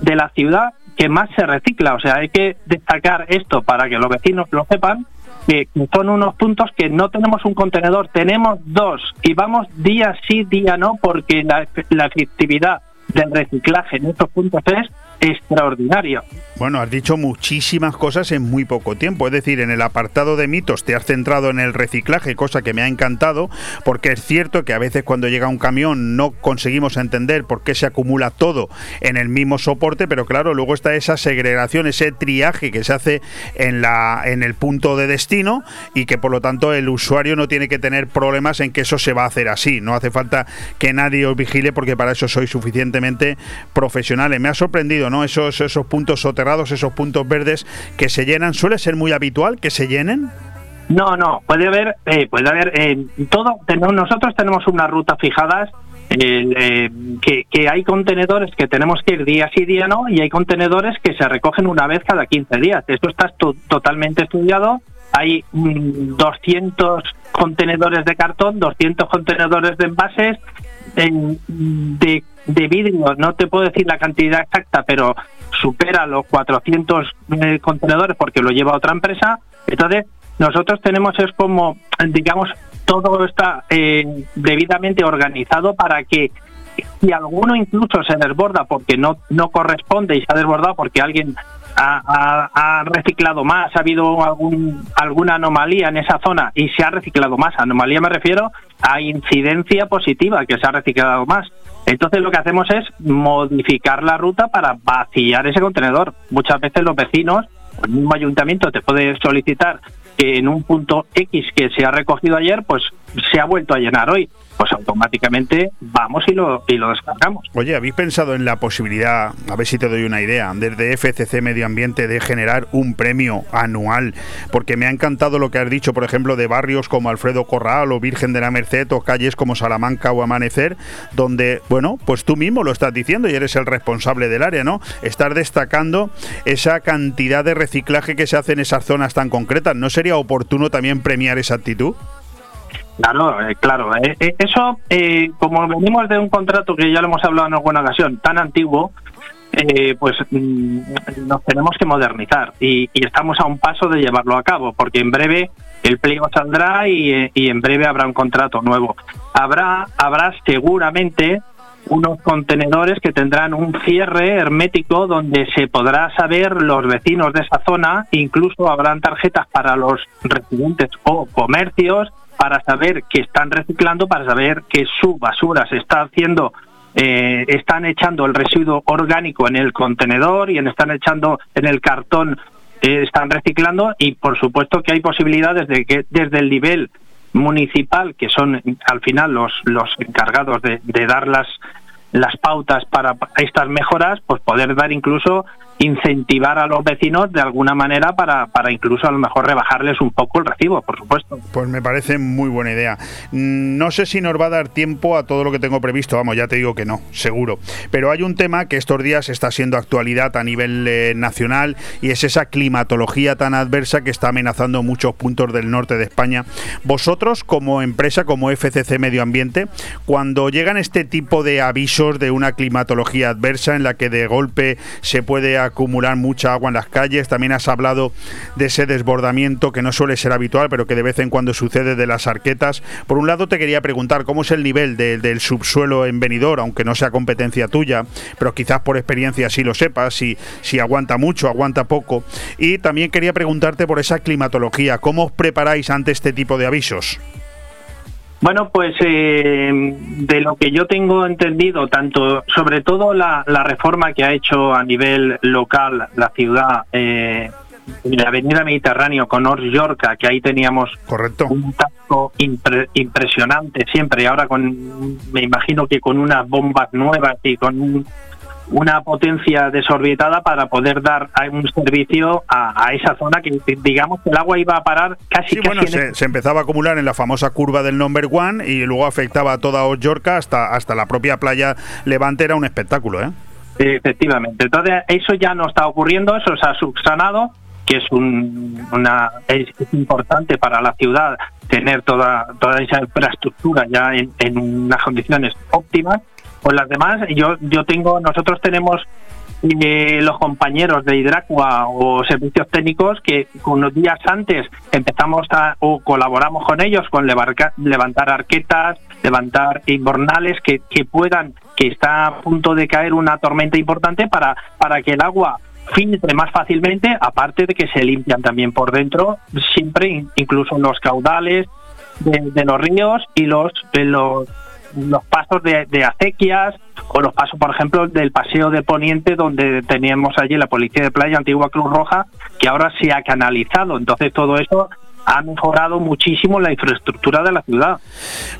de la ciudad que más se recicla. O sea, hay que destacar esto para que los vecinos lo sepan, que son unos puntos que no tenemos un contenedor, tenemos dos y vamos día sí, día no, porque la, la efectividad del reciclaje en estos puntos es extraordinario. Bueno, has dicho muchísimas cosas en muy poco tiempo. Es decir, en el apartado de mitos te has centrado en el reciclaje, cosa que me ha encantado, porque es cierto que a veces cuando llega un camión no conseguimos entender por qué se acumula todo en el mismo soporte, pero claro, luego está esa segregación, ese triaje que se hace en, la, en el punto de destino y que por lo tanto el usuario no tiene que tener problemas en que eso se va a hacer así. No hace falta que nadie os vigile porque para eso soy suficientemente profesionales. Me ha sorprendido, ¿no? Esos, esos puntos soterrados esos puntos verdes que se llenan, ¿suele ser muy habitual que se llenen? No, no, puede haber, eh, puede haber eh, todo. Nosotros tenemos una ruta fijada eh, que, hay contenedores que tenemos que ir día sí día no y hay contenedores que se recogen una vez cada 15 días. Esto está totalmente estudiado. Hay 200 mm, contenedores de cartón, 200 contenedores de envases, de, de vidrio. No te puedo decir la cantidad exacta, pero supera los 400 eh, contenedores porque lo lleva otra empresa. Entonces, nosotros tenemos es como, digamos, todo está eh, debidamente organizado para que si alguno incluso se desborda porque no, no corresponde y se ha desbordado porque alguien ha, reciclado más, ha habido algún, alguna anomalía en esa zona y se ha reciclado más. Anomalía me refiero a incidencia positiva, que se ha reciclado más. Entonces lo que hacemos es modificar la ruta para vaciar ese contenedor. Muchas veces los vecinos, el mismo ayuntamiento te puede solicitar que en un punto X que se ha recogido ayer, pues se ha vuelto a llenar hoy pues automáticamente vamos y lo, y lo descargamos. Oye, ¿habéis pensado en la posibilidad, a ver si te doy una idea, desde FCC Medio Ambiente de generar un premio anual? Porque me ha encantado lo que has dicho, por ejemplo, de barrios como Alfredo Corral o Virgen de la Merced o calles como Salamanca o Amanecer, donde, bueno, pues tú mismo lo estás diciendo y eres el responsable del área, ¿no? Estar destacando esa cantidad de reciclaje que se hace en esas zonas tan concretas. ¿No sería oportuno también premiar esa actitud? Claro, eh, claro. Eh, eh, eso, como venimos de un contrato que ya lo hemos hablado en alguna ocasión, tan antiguo, pues mm, nos tenemos que modernizar y, estamos a un paso de llevarlo a cabo, porque en breve el pliego saldrá y, y en breve habrá un contrato nuevo. Habrá, habrá seguramente unos contenedores que tendrán un cierre hermético donde se podrá saber los vecinos de esa zona, incluso habrán tarjetas para los residentes o comercios para saber que están reciclando, para saber que su basura se está haciendo, eh, están echando el residuo orgánico en el contenedor y están echando en el cartón, eh, están reciclando y por supuesto que hay posibilidades de que desde el nivel municipal, que son al final los, los encargados de, de dar las, las pautas para estas mejoras, pues poder dar incluso incentivar a los vecinos de alguna manera para, para incluso a lo mejor rebajarles un poco el recibo, por supuesto. Pues me parece muy buena idea. Mm, no sé si nos va a dar tiempo a todo lo que tengo previsto, vamos, ya te digo que no, seguro. Pero hay un tema que estos días está siendo actualidad a nivel eh, nacional y es esa climatología tan adversa que está amenazando muchos puntos del norte de España. Vosotros como empresa, como FCC Medio Ambiente, cuando llegan este tipo de avisos de una climatología adversa en la que de golpe se puede acumular mucha agua en las calles. También has hablado de ese desbordamiento que no suele ser habitual, pero que de vez en cuando sucede de las arquetas. Por un lado te quería preguntar cómo es el nivel del subsuelo en venidor, aunque no sea competencia tuya, pero quizás por experiencia sí lo sepas, si, si aguanta mucho, aguanta poco. Y también quería preguntarte por esa climatología, ¿cómo os preparáis ante este tipo de avisos? Bueno, pues eh, de lo que yo tengo entendido, tanto sobre todo la, reforma que ha hecho a nivel local la ciudad, eh, la Avenida Mediterráneo con Ors Yorca, que ahí teníamos Correcto. un tacto impre- impresionante siempre, y ahora con, me imagino que con unas bombas nuevas y con un- una potencia desorbitada para poder dar un servicio a, a esa zona que digamos que el agua iba a parar casi Sí, casi bueno, en se, el- se empezaba a acumular en la famosa curva del number one y luego afectaba a toda Ollorca hasta, hasta la propia playa Levante. Era un espectáculo, ¿eh? Efectivamente. Entonces, eso ya no está ocurriendo, eso se ha subsanado, que es, un, una, es, es importante para la ciudad tener toda, toda esa infraestructura ya en, en unas condiciones óptimas. Pues las demás, yo, yo tengo, nosotros tenemos eh, los compañeros de Hidracua o servicios técnicos que unos días antes empezamos a, o colaboramos con ellos con levantar arquetas, levantar invernales que, que puedan, que está a punto de caer una tormenta importante para, para que el agua filtre más fácilmente, aparte de que se limpian también por dentro, siempre in- incluso los caudales de, de los ríos y los, de los los pasos de, de acequias o los pasos, por ejemplo, del paseo de Poniente, donde teníamos allí la policía de playa, antigua Cruz Roja, que ahora se ha canalizado. Entonces, todo eso ha mejorado muchísimo la infraestructura de la ciudad.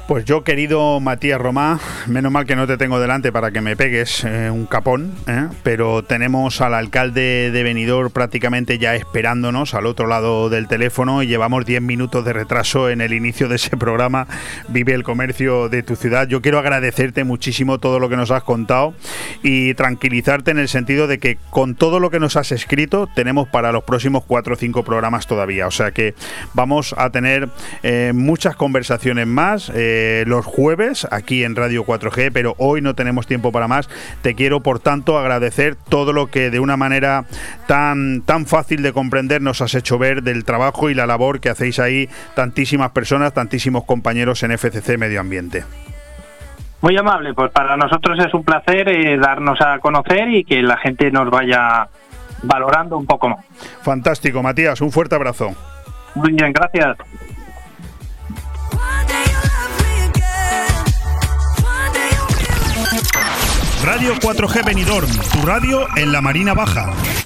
Pues yo, querido Matías Romá, menos mal que no te tengo delante para que me pegues eh, un capón, ¿eh? pero tenemos al alcalde de Benidorm prácticamente ya esperándonos al otro lado del teléfono y llevamos 10 minutos de retraso en el inicio de ese programa Vive el comercio de tu ciudad. Yo quiero agradecerte muchísimo todo lo que nos has contado y tranquilizarte en el sentido de que con todo lo que nos has escrito tenemos para los próximos 4 o 5 programas todavía. O sea que vamos a tener eh, muchas conversaciones más eh, los jueves aquí en Radio 4G, pero hoy no tenemos tiempo para más. Te quiero, por tanto, agradecer todo lo que de una manera tan, tan fácil de comprender nos has hecho ver del trabajo y la labor que hacéis ahí tantísimas personas, tantísimos compañeros en FCC Medio Ambiente. Muy amable, pues para nosotros es un placer eh, darnos a conocer y que la gente nos vaya valorando un poco más. Fantástico, Matías, un fuerte abrazo. Muy bien, gracias. Radio 4G Benidorm, tu radio en la Marina Baja.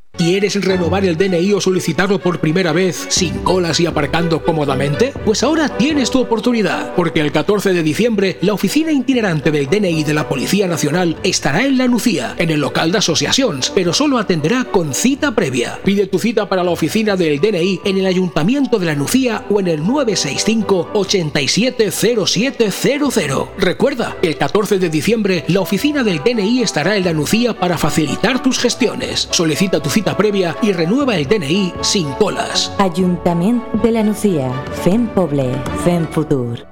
¿Quieres renovar el DNI o solicitarlo por primera vez sin colas y aparcando cómodamente? Pues ahora tienes tu oportunidad, porque el 14 de diciembre la oficina itinerante del DNI de la Policía Nacional estará en La Nucía, en el local de asociaciones, pero solo atenderá con cita previa. Pide tu cita para la oficina del DNI en el Ayuntamiento de La Nucía o en el 965 870700. Recuerda, el 14 de diciembre la oficina del DNI estará en La Nucía para facilitar tus gestiones. Solicita tu cita previa y renueva el DNI sin colas. Ajuntament de la Nucía. Fem poble, fem futur.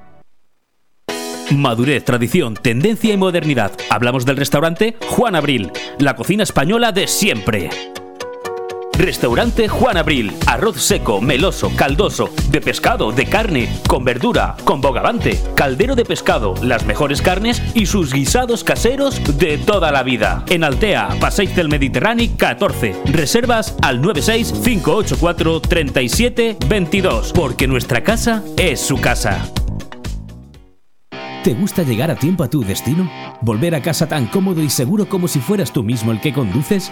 Madurez, tradición, tendencia y modernidad. Hablamos del restaurante Juan Abril, la cocina española de siempre. Restaurante Juan Abril. Arroz seco, meloso, caldoso, de pescado, de carne, con verdura, con bogavante, caldero de pescado, las mejores carnes y sus guisados caseros de toda la vida. En Altea, Passeig del Mediterráneo 14. Reservas al 96 584 37 22, porque nuestra casa es su casa. ¿Te gusta llegar a tiempo a tu destino? ¿Volver a casa tan cómodo y seguro como si fueras tú mismo el que conduces?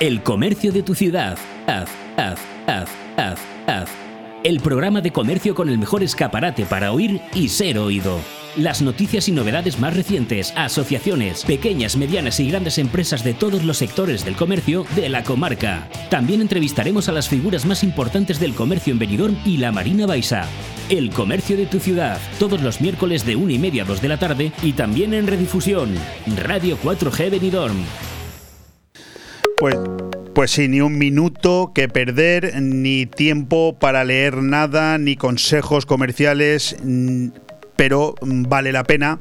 el comercio de tu ciudad. El programa de comercio con el mejor escaparate para oír y ser oído. Las noticias y novedades más recientes, asociaciones, pequeñas, medianas y grandes empresas de todos los sectores del comercio de la comarca. También entrevistaremos a las figuras más importantes del comercio en Benidorm y la Marina Baixa. El comercio de tu ciudad, todos los miércoles de 1 y media a 2 de la tarde y también en redifusión. Radio 4G Benidorm. Pues, pues sí, ni un minuto que perder, ni tiempo para leer nada, ni consejos comerciales, pero vale la pena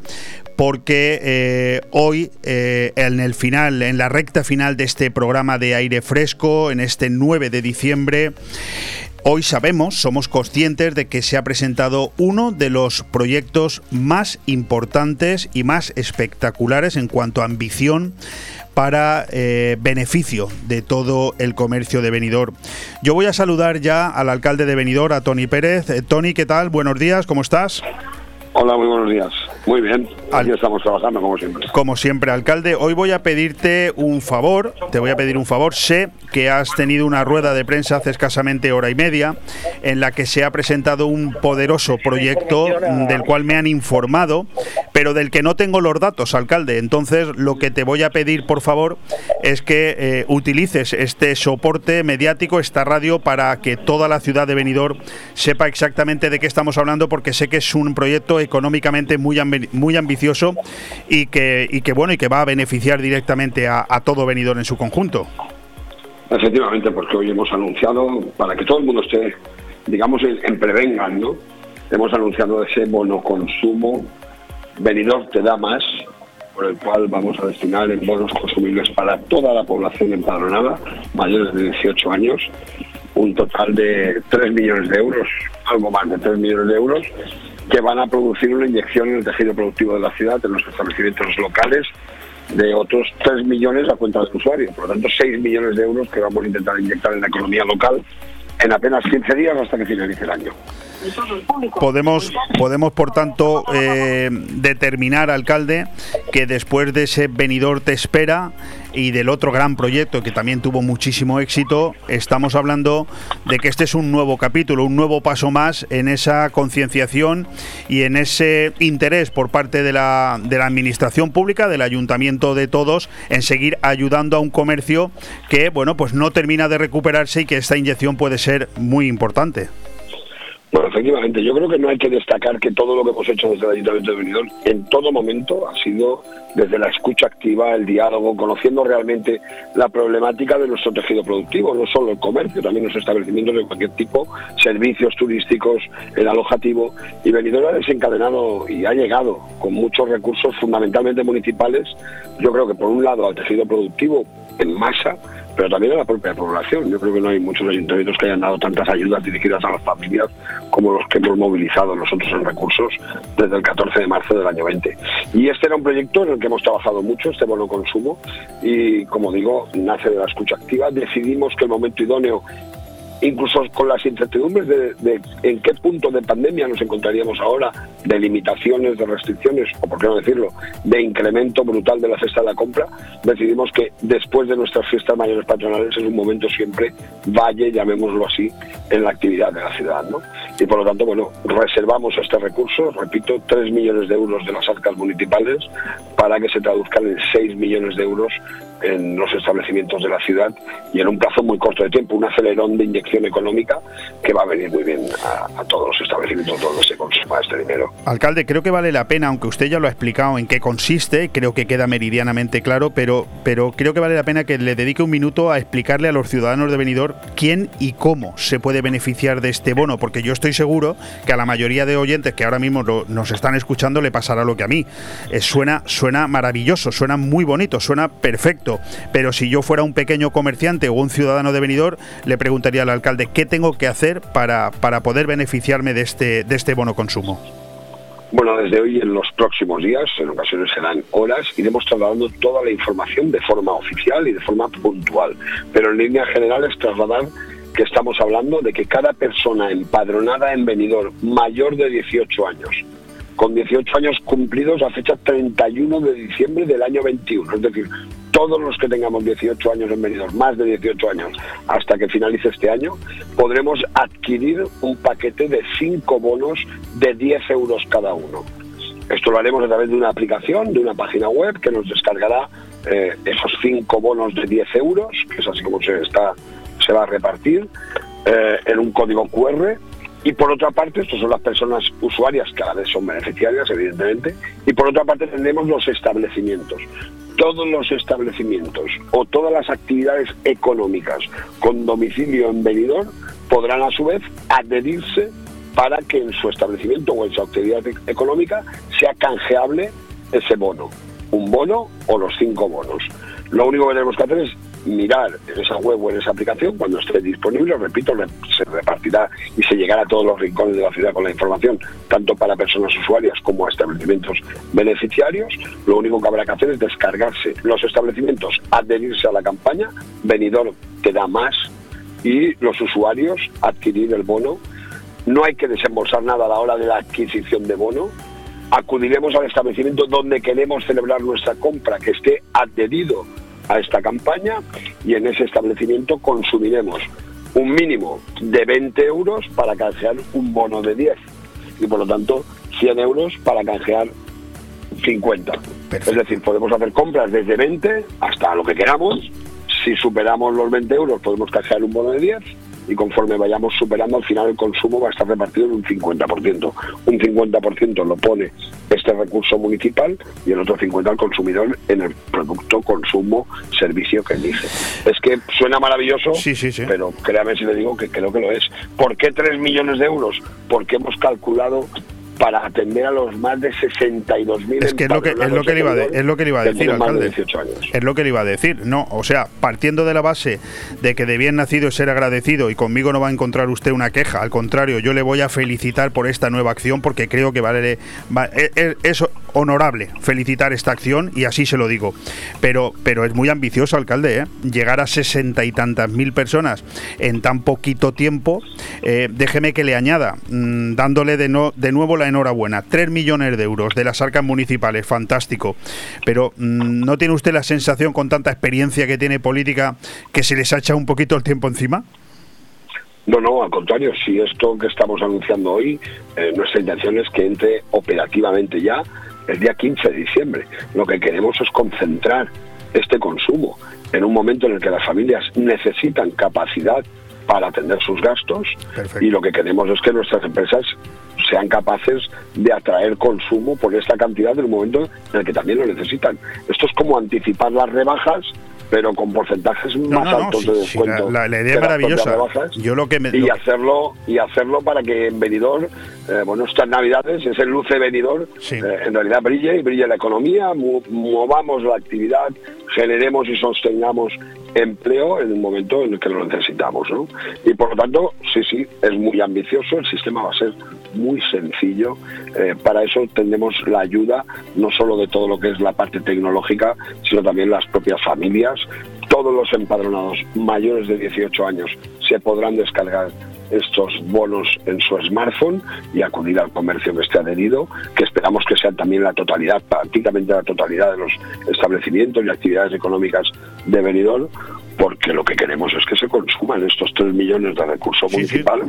porque eh, hoy eh, en el final, en la recta final de este programa de aire fresco, en este 9 de diciembre, Hoy sabemos, somos conscientes de que se ha presentado uno de los proyectos más importantes y más espectaculares en cuanto a ambición para eh, beneficio de todo el comercio de Benidorm. Yo voy a saludar ya al alcalde de Benidorm, a Tony Pérez. Eh, Tony, ¿qué tal? Buenos días, ¿cómo estás? Hola, muy buenos días. Muy bien, aquí estamos trabajando como siempre. Como siempre, alcalde, hoy voy a pedirte un favor, te voy a pedir un favor. Sé que has tenido una rueda de prensa hace escasamente hora y media en la que se ha presentado un poderoso proyecto del cual me han informado, pero del que no tengo los datos, alcalde. Entonces, lo que te voy a pedir, por favor, es que eh, utilices este soporte mediático, esta radio, para que toda la ciudad de Benidorm sepa exactamente de qué estamos hablando, porque sé que es un proyecto económicamente muy muy ambicioso y que, y que bueno y que va a beneficiar directamente a, todo Benidorm en su conjunto. Efectivamente, porque hoy hemos anunciado, para que todo el mundo esté, digamos, en, prevengan, ¿no? Hemos anunciado ese bono consumo, Benidorm te da más, por el cual vamos a destinar en bonos consumibles para toda la población empadronada, mayores de 18 años, un total de 3 millones de euros, algo más de 3 millones de euros, que van a producir una inyección en el tejido productivo de la ciudad, en los establecimientos locales, de otros 3 millones a cuenta del usuario. Por lo tanto, 6 millones de euros que vamos a intentar inyectar en la economía local en apenas 15 días hasta que finalice el año. Podemos, podemos por tanto, eh, determinar, alcalde, que después de ese venidor te espera y del otro gran proyecto que también tuvo muchísimo éxito, estamos hablando de que este es un nuevo capítulo, un nuevo paso más en esa concienciación y en ese interés por parte de la, de la administración pública, del ayuntamiento de todos, en seguir ayudando a un comercio que, bueno, pues no termina de recuperarse y que esta inyección puede ser muy importante. Bueno, efectivamente, yo creo que no hay que destacar que todo lo que hemos hecho desde el Ayuntamiento de Benidorm en todo momento ha sido desde la escucha activa, el diálogo, conociendo realmente la problemática de nuestro tejido productivo, no solo el comercio, también los establecimientos de cualquier tipo, servicios turísticos, el alojativo. Y Benidorm ha desencadenado y ha llegado con muchos recursos, fundamentalmente municipales, yo creo que por un lado al tejido productivo en masa, pero también a la propia población. Yo creo que no hay muchos ayuntamientos que hayan dado tantas ayudas dirigidas a las familias como los que hemos movilizado nosotros en recursos desde el 14 de marzo del año 20. Y este era un proyecto en el que hemos trabajado mucho, este bono consumo, y como digo, nace de la escucha activa. Decidimos que el momento idóneo incluso con las incertidumbres de, en qué punto de pandemia nos encontraríamos ahora, de limitaciones, de restricciones, o por qué no decirlo, de incremento brutal de la cesta de la compra, decidimos que después de nuestras fiestas mayores patronales es un momento siempre valle, llamémoslo así, en la actividad de la ciudad. ¿no? Y por lo tanto, bueno, reservamos este recurso, repito, 3 millones de euros de las arcas municipales para que se traduzcan en 6 millones de euros en los establecimientos de la ciudad y en un plazo muy corto de tiempo, un acelerón de inyección económica que va a venir muy bien a, todos los establecimientos donde se consuma este dinero. Alcalde, creo que vale la pena, aunque usted ya lo ha explicado en qué consiste, creo que queda meridianamente claro, pero, pero creo que vale la pena que le dedique un minuto a explicarle a los ciudadanos de Benidorm quién y cómo se puede beneficiar de este bono, porque yo estoy seguro que a la mayoría de oyentes que ahora mismo lo, nos están escuchando le pasará lo que a mí. Eh, suena, suena maravilloso, suena muy bonito, suena perfecto, pero si yo fuera un pequeño comerciante o un ciudadano de Benidorm, le preguntaría al alcalde qué tengo que hacer para, para poder beneficiarme de este, de este bono consumo. Bueno, desde hoy en los próximos días, en ocasiones serán horas, iremos trasladando toda la información de forma oficial y de forma puntual. Pero en líneas generales trasladar que estamos hablando de que cada persona empadronada en Benidorm mayor de 18 años, con 18 años cumplidos a fecha 31 de diciembre del año 21, es decir, todos los que tengamos 18 años en más de 18 años, hasta que finalice este año, podremos adquirir un paquete de 5 bonos de 10 euros cada uno. Esto lo haremos a través de una aplicación, de una página web que nos descargará eh, esos 5 bonos de 10 euros, que es así como se, está, se va a repartir, eh, en un código QR. Y por otra parte, estas son las personas usuarias, que a la vez son beneficiarias, evidentemente, y por otra parte tendremos los establecimientos todos los establecimientos o todas las actividades económicas con domicilio en Benidorm podrán a su vez adherirse para que en su establecimiento o en su actividad económica sea canjeable ese bono, un bono o los cinco bonos. Lo único que tenemos que hacer es mirar en esa web o en esa aplicación cuando esté disponible, repito, se repartirá y se llegará a todos los rincones de la ciudad con la información, tanto para personas usuarias como establecimientos beneficiarios. Lo único que habrá que hacer es descargarse los establecimientos, adherirse a la campaña, venidor te da más y los usuarios adquirir el bono. No hay que desembolsar nada a la hora de la adquisición de bono, acudiremos al establecimiento donde queremos celebrar nuestra compra, que esté adherido a esta campaña y en ese establecimiento consumiremos un mínimo de 20 euros para canjear un bono de 10 y por lo tanto 100 euros para canjear 50. Es decir, podemos hacer compras desde 20 hasta lo que queramos. Si superamos los 20 euros podemos canjear un bono de 10 y conforme vayamos superando al final el consumo va a estar repartido en un 50%. Un 50% lo pone este recurso municipal y el otro 50% al consumidor en el producto, consumo, servicio que elige. Es que suena maravilloso, pero créame si le digo que creo que lo es. ¿Por qué 3 millones de euros? Porque hemos calculado para atender a los más de 62.000 es que es lo que es lo que iba es lo que le iba a decir alcalde. es lo que le iba a decir no o sea partiendo de la base de que de bien nacido es ser agradecido y conmigo no va a encontrar usted una queja al contrario yo le voy a felicitar por esta nueva acción porque creo que vale es, es honorable felicitar esta acción y así se lo digo pero pero es muy ambicioso alcalde ¿eh? llegar a sesenta y tantas mil personas en tan poquito tiempo eh, déjeme que le añada mmm, dándole de, no, de nuevo la enhorabuena. 3 millones de euros de las arcas municipales, fantástico. Pero mmm, ¿no tiene usted la sensación con tanta experiencia que tiene política que se les ha echado un poquito el tiempo encima? No, no, al contrario, si esto que estamos anunciando hoy, eh, nuestra intención es que entre operativamente ya el día 15 de diciembre. Lo que queremos es concentrar este consumo en un momento en el que las familias necesitan capacidad para atender sus gastos Perfecto. y lo que queremos es que nuestras empresas sean capaces de atraer consumo por esta cantidad en un momento en el que también lo necesitan. Esto es como anticipar las rebajas pero con porcentajes no, más no, altos de descuento. Sí, la, la, idea es maravillosa. Yo lo que me, y hacerlo y hacerlo para que en Benidorm, eh, bueno, estas Navidades ese luce Benidorm, sí. eh, en realidad brille y brille la economía, movamos la actividad, generemos y sostengamos empleo en un momento en el que lo necesitamos, ¿no? Y por lo tanto, sí, sí, es muy ambicioso, el sistema va a ser muy sencillo. Eh, para eso tendremos la ayuda no solo de todo lo que es la parte tecnológica, sino también las propias familias, todos los empadronados mayores de 18 años se podrán descargar estos bonos en su smartphone y acudir al comercio que esté adherido, que esperamos que sean también la totalidad, prácticamente la totalidad de los establecimientos y actividades económicas de Benidorm, porque lo que queremos es que se consuman estos 3 millones de recursos municipales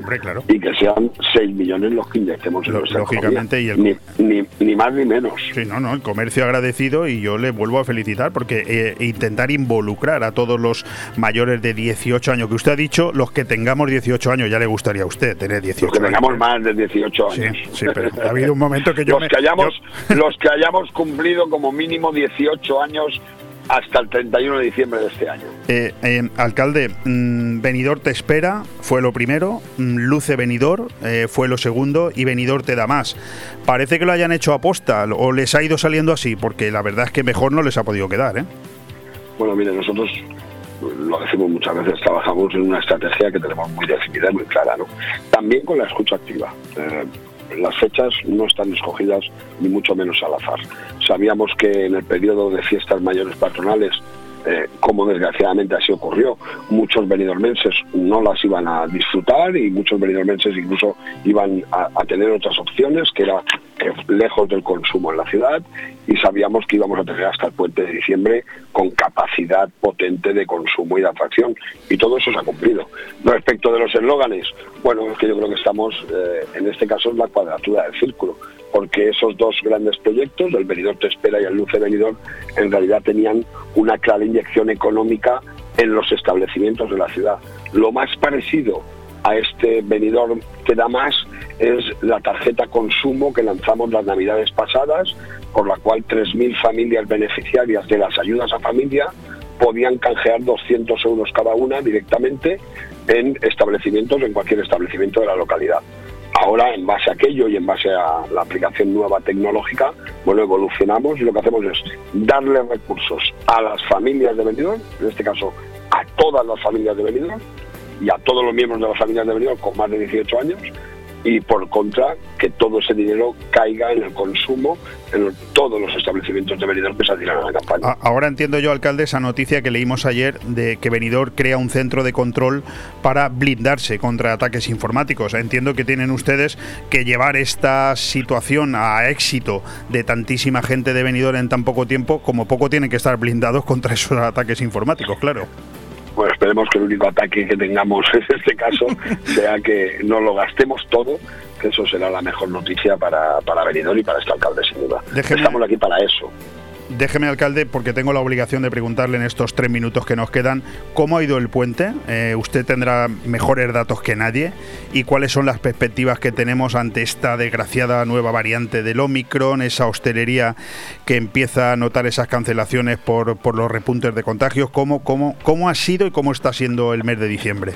y que sean 6 millones los que inyectemos en nuestra Lógicamente, y ni, ni, ni, más ni menos. Sí, no, no, el comercio agradecido y yo le vuelvo a felicitar porque eh, intentar involucrar a todos los mayores de 18 años, que usted ha dicho, los que tengamos 18 años, ya le gustaría a usted tener 18 los que tengamos más de 18 años. Sí, sí, pero ha habido un momento que yo los que hayamos Los que hayamos cumplido como mínimo 18 años hasta el 31 de diciembre de este año. Eh, eh, alcalde, mmm, Benidor te espera, fue lo primero, mmm, Luce Benidor eh, fue lo segundo y Benidor te da más. Parece que lo hayan hecho aposta o les ha ido saliendo así, porque la verdad es que mejor no les ha podido quedar. Bueno, mire, nosotros lo decimos muchas veces, trabajamos en una estrategia que tenemos muy definida y muy clara, ¿no? También con la escucha activa. Eh, las fechas no están escogidas ni mucho menos al azar. Sabíamos que en el periodo de fiestas mayores patronales, eh, como desgraciadamente así ocurrió, muchos benidormenses no las iban a disfrutar y muchos benidormenses incluso iban a, tener otras opciones, que era lejos del consumo en la ciudad y sabíamos que íbamos a tener hasta el puente de diciembre con capacidad potente de consumo y de atracción y todo eso se ha cumplido. Respecto de los eslóganes, bueno, es que yo creo que estamos eh, en este caso en la cuadratura del círculo porque esos dos grandes proyectos, el Benidorm Te Espera y el Luce Benidorm, en realidad tenían una clara inyección económica en los establecimientos de la ciudad. Lo más parecido a este Benidorm que da más es la tarjeta consumo que lanzamos las navidades pasadas, por la cual 3.000 familias beneficiarias de las ayudas a familia podían canjear 200 euros cada una directamente en establecimientos, en cualquier establecimiento de la localidad. Ahora, en base a aquello y en base a la aplicación nueva tecnológica, bueno, evolucionamos y lo que hacemos es darle recursos a las familias de Benidorm, en este caso a todas las familias de Benidorm y a todos los miembros de las familias de Benidorm con más de 18 años, y por contra que todo ese dinero caiga en el consumo en todos los establecimientos de Benidorm que saldrán a la campaña. Ahora entiendo yo, alcalde, esa noticia que leímos ayer de que Benidorm crea un centro de control para blindarse contra ataques informáticos. Entiendo que tienen ustedes que llevar esta situación a éxito de tantísima gente de Benidorm en tan poco tiempo, como poco tienen que estar blindados contra esos ataques informáticos, claro. Bueno, esperemos que el único ataque que tengamos en este caso sea que no lo gastemos todo, que eso será la mejor noticia para, para Benidorm y para este alcalde, sin duda. Estamos aquí para eso. Déjeme, alcalde, porque tengo la obligación de preguntarle en estos tres minutos que nos quedan, ¿cómo ha ido el puente? Eh, usted tendrá mejores datos que nadie. ¿Y cuáles son las perspectivas que tenemos ante esta desgraciada nueva variante del Omicron, esa hostelería que empieza a notar esas cancelaciones por, por los repuntes de contagios? ¿Cómo, cómo, ¿Cómo ha sido y cómo está siendo el mes de diciembre?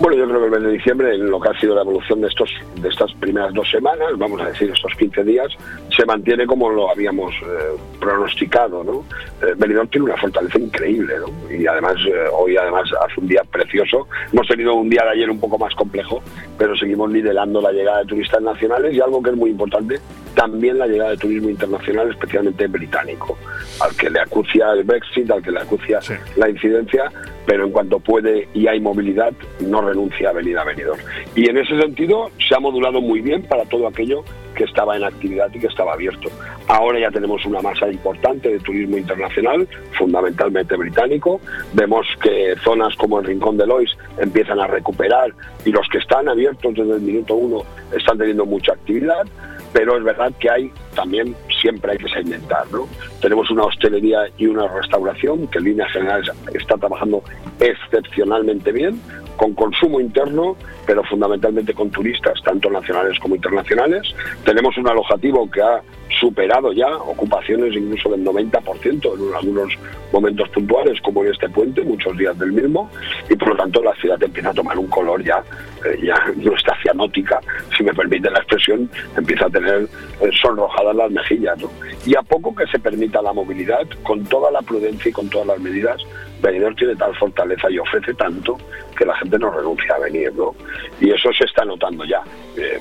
Bueno, yo creo que el mes de diciembre, en lo que ha sido la evolución de estos de estas primeras dos semanas, vamos a decir estos 15 días, se mantiene como lo habíamos eh, pronosticado, ¿no? Eh, Benidorm tiene una fortaleza increíble, ¿no? Y además, eh, hoy además hace un día precioso. Hemos tenido un día de ayer un poco más complejo, pero seguimos liderando la llegada de turistas nacionales y algo que es muy importante, también la llegada de turismo internacional, especialmente británico, al que le acucia el Brexit, al que le acucia sí. la incidencia, pero en cuanto puede y hay movilidad, no renuncia a venir a Benidorm. Y en ese sentido se ha modulado muy bien para todo aquello que estaba en actividad y que estaba abierto. Ahora ya tenemos una masa importante de turismo internacional, fundamentalmente británico. Vemos que zonas como el Rincón de Lois empiezan a recuperar y los que están abiertos desde el minuto uno están teniendo mucha actividad pero es verdad que hay también siempre hay que segmentar, ¿no? Tenemos una hostelería y una restauración que en líneas generales está trabajando excepcionalmente bien, con consumo interno, pero fundamentalmente con turistas, tanto nacionales como internacionales. Tenemos un alojativo que ha superado ya ocupaciones incluso del 90% en algunos momentos puntuales, como en este puente, muchos días del mismo, y por lo tanto la ciudad empieza a tomar un color ya, eh, ya no está cianótica, si me permite la expresión, empieza a tener eh, sonrojadas las mejillas. Y a poco que se permita la movilidad, con toda la prudencia y con todas las medidas, Benidorm tiene tal fortaleza y ofrece tanto que la gente no renuncia a venir, ¿no? Y eso se está notando ya. Eh,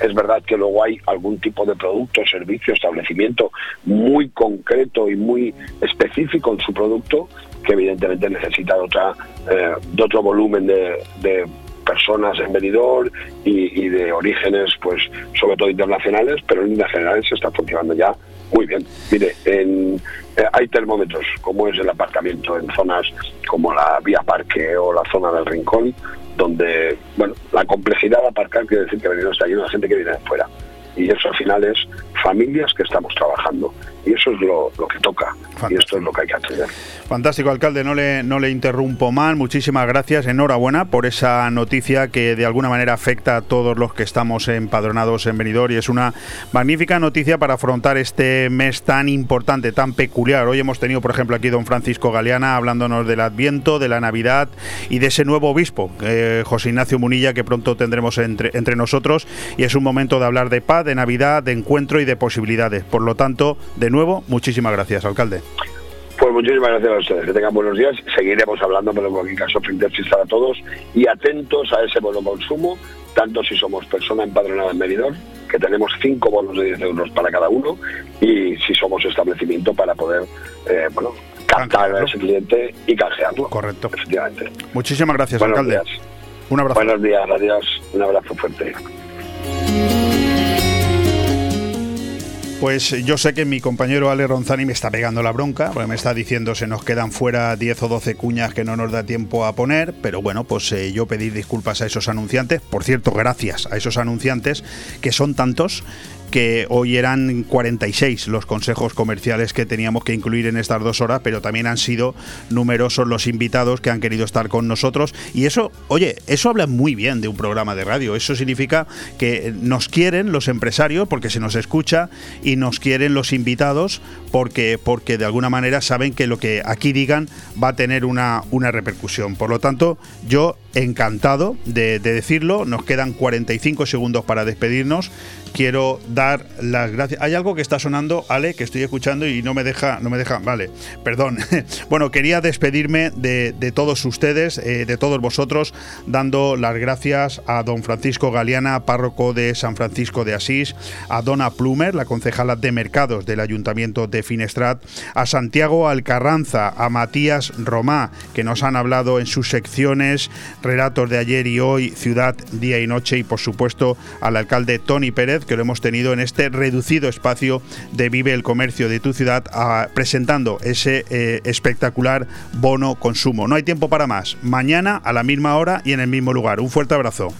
es verdad que luego hay algún tipo de producto, servicio, establecimiento muy concreto y muy específico en su producto que evidentemente necesita de, eh, otro volumen de, personas en venidor y, de orígenes, pues sobre todo internacionales, pero en líneas generales se está funcionando ya muy bien. Mire, en, eh, hay termómetros, como es el aparcamiento en zonas como la vía parque o la zona del rincón, donde, bueno, la complejidad de aparcar quiere decir que venidor está lleno de gente que viene de fuera. Y eso al final es familias que estamos trabajando. Y eso es lo, lo que toca. Y esto es lo que hay que atender. Fantástico, alcalde. No le, no le interrumpo más. Muchísimas gracias. Enhorabuena por esa noticia que de alguna manera afecta a todos los que estamos empadronados en Benidorm. Y es una magnífica noticia para afrontar este mes tan importante, tan peculiar. Hoy hemos tenido, por ejemplo, aquí don Francisco Galeana hablándonos del Adviento, de la Navidad y de ese nuevo obispo, eh, José Ignacio Munilla, que pronto tendremos entre, entre nosotros. Y es un momento de hablar de paz, de Navidad, de encuentro y de posibilidades. Por lo tanto, de nuevo, muchísimas gracias, alcalde. Pues muchísimas gracias a ustedes, que tengan buenos días. Seguiremos hablando, pero en cualquier caso, estar a todos y atentos a ese bono consumo, tanto si somos persona empadronada en medidor, que tenemos cinco bonos de 10 euros para cada uno, y si somos establecimiento para poder, eh, bueno, captar a ese cliente y canjearlo. Correcto. Efectivamente. Muchísimas gracias, buenos alcalde. Días. Un abrazo. Buenos días, adiós. Un abrazo fuerte. Pues yo sé que mi compañero Ale Ronzani me está pegando la bronca, porque me está diciendo se nos quedan fuera 10 o 12 cuñas que no nos da tiempo a poner, pero bueno, pues eh, yo pedir disculpas a esos anunciantes, por cierto, gracias a esos anunciantes, que son tantos que hoy eran 46 los consejos comerciales que teníamos que incluir en estas dos horas, pero también han sido numerosos los invitados que han querido estar con nosotros. Y eso, oye, eso habla muy bien de un programa de radio. Eso significa que nos quieren los empresarios porque se nos escucha y nos quieren los invitados porque, porque de alguna manera saben que lo que aquí digan va a tener una, una repercusión. Por lo tanto, yo encantado de, de decirlo. Nos quedan 45 segundos para despedirnos quiero dar las gracias. Hay algo que está sonando, Ale, que estoy escuchando y no me deja, no me deja. Vale, perdón. bueno, quería despedirme de, todos ustedes, eh, de todos vosotros, dando las gracias a don Francisco Galeana, párroco de San Francisco de Asís, a Dona Plumer, la concejala de mercados del Ayuntamiento de Finestrat, a Santiago Alcarranza, a Matías Romá, que nos han hablado en sus secciones, relatos de ayer y hoy, ciudad, día y noche, y por supuesto al alcalde Tony Pérez, que lo hemos tenido en este reducido espacio de Vive el Comercio de tu ciudad, presentando ese eh, espectacular bono consumo. No hay tiempo para más. Mañana a la misma hora y en el mismo lugar. Un fuerte abrazo.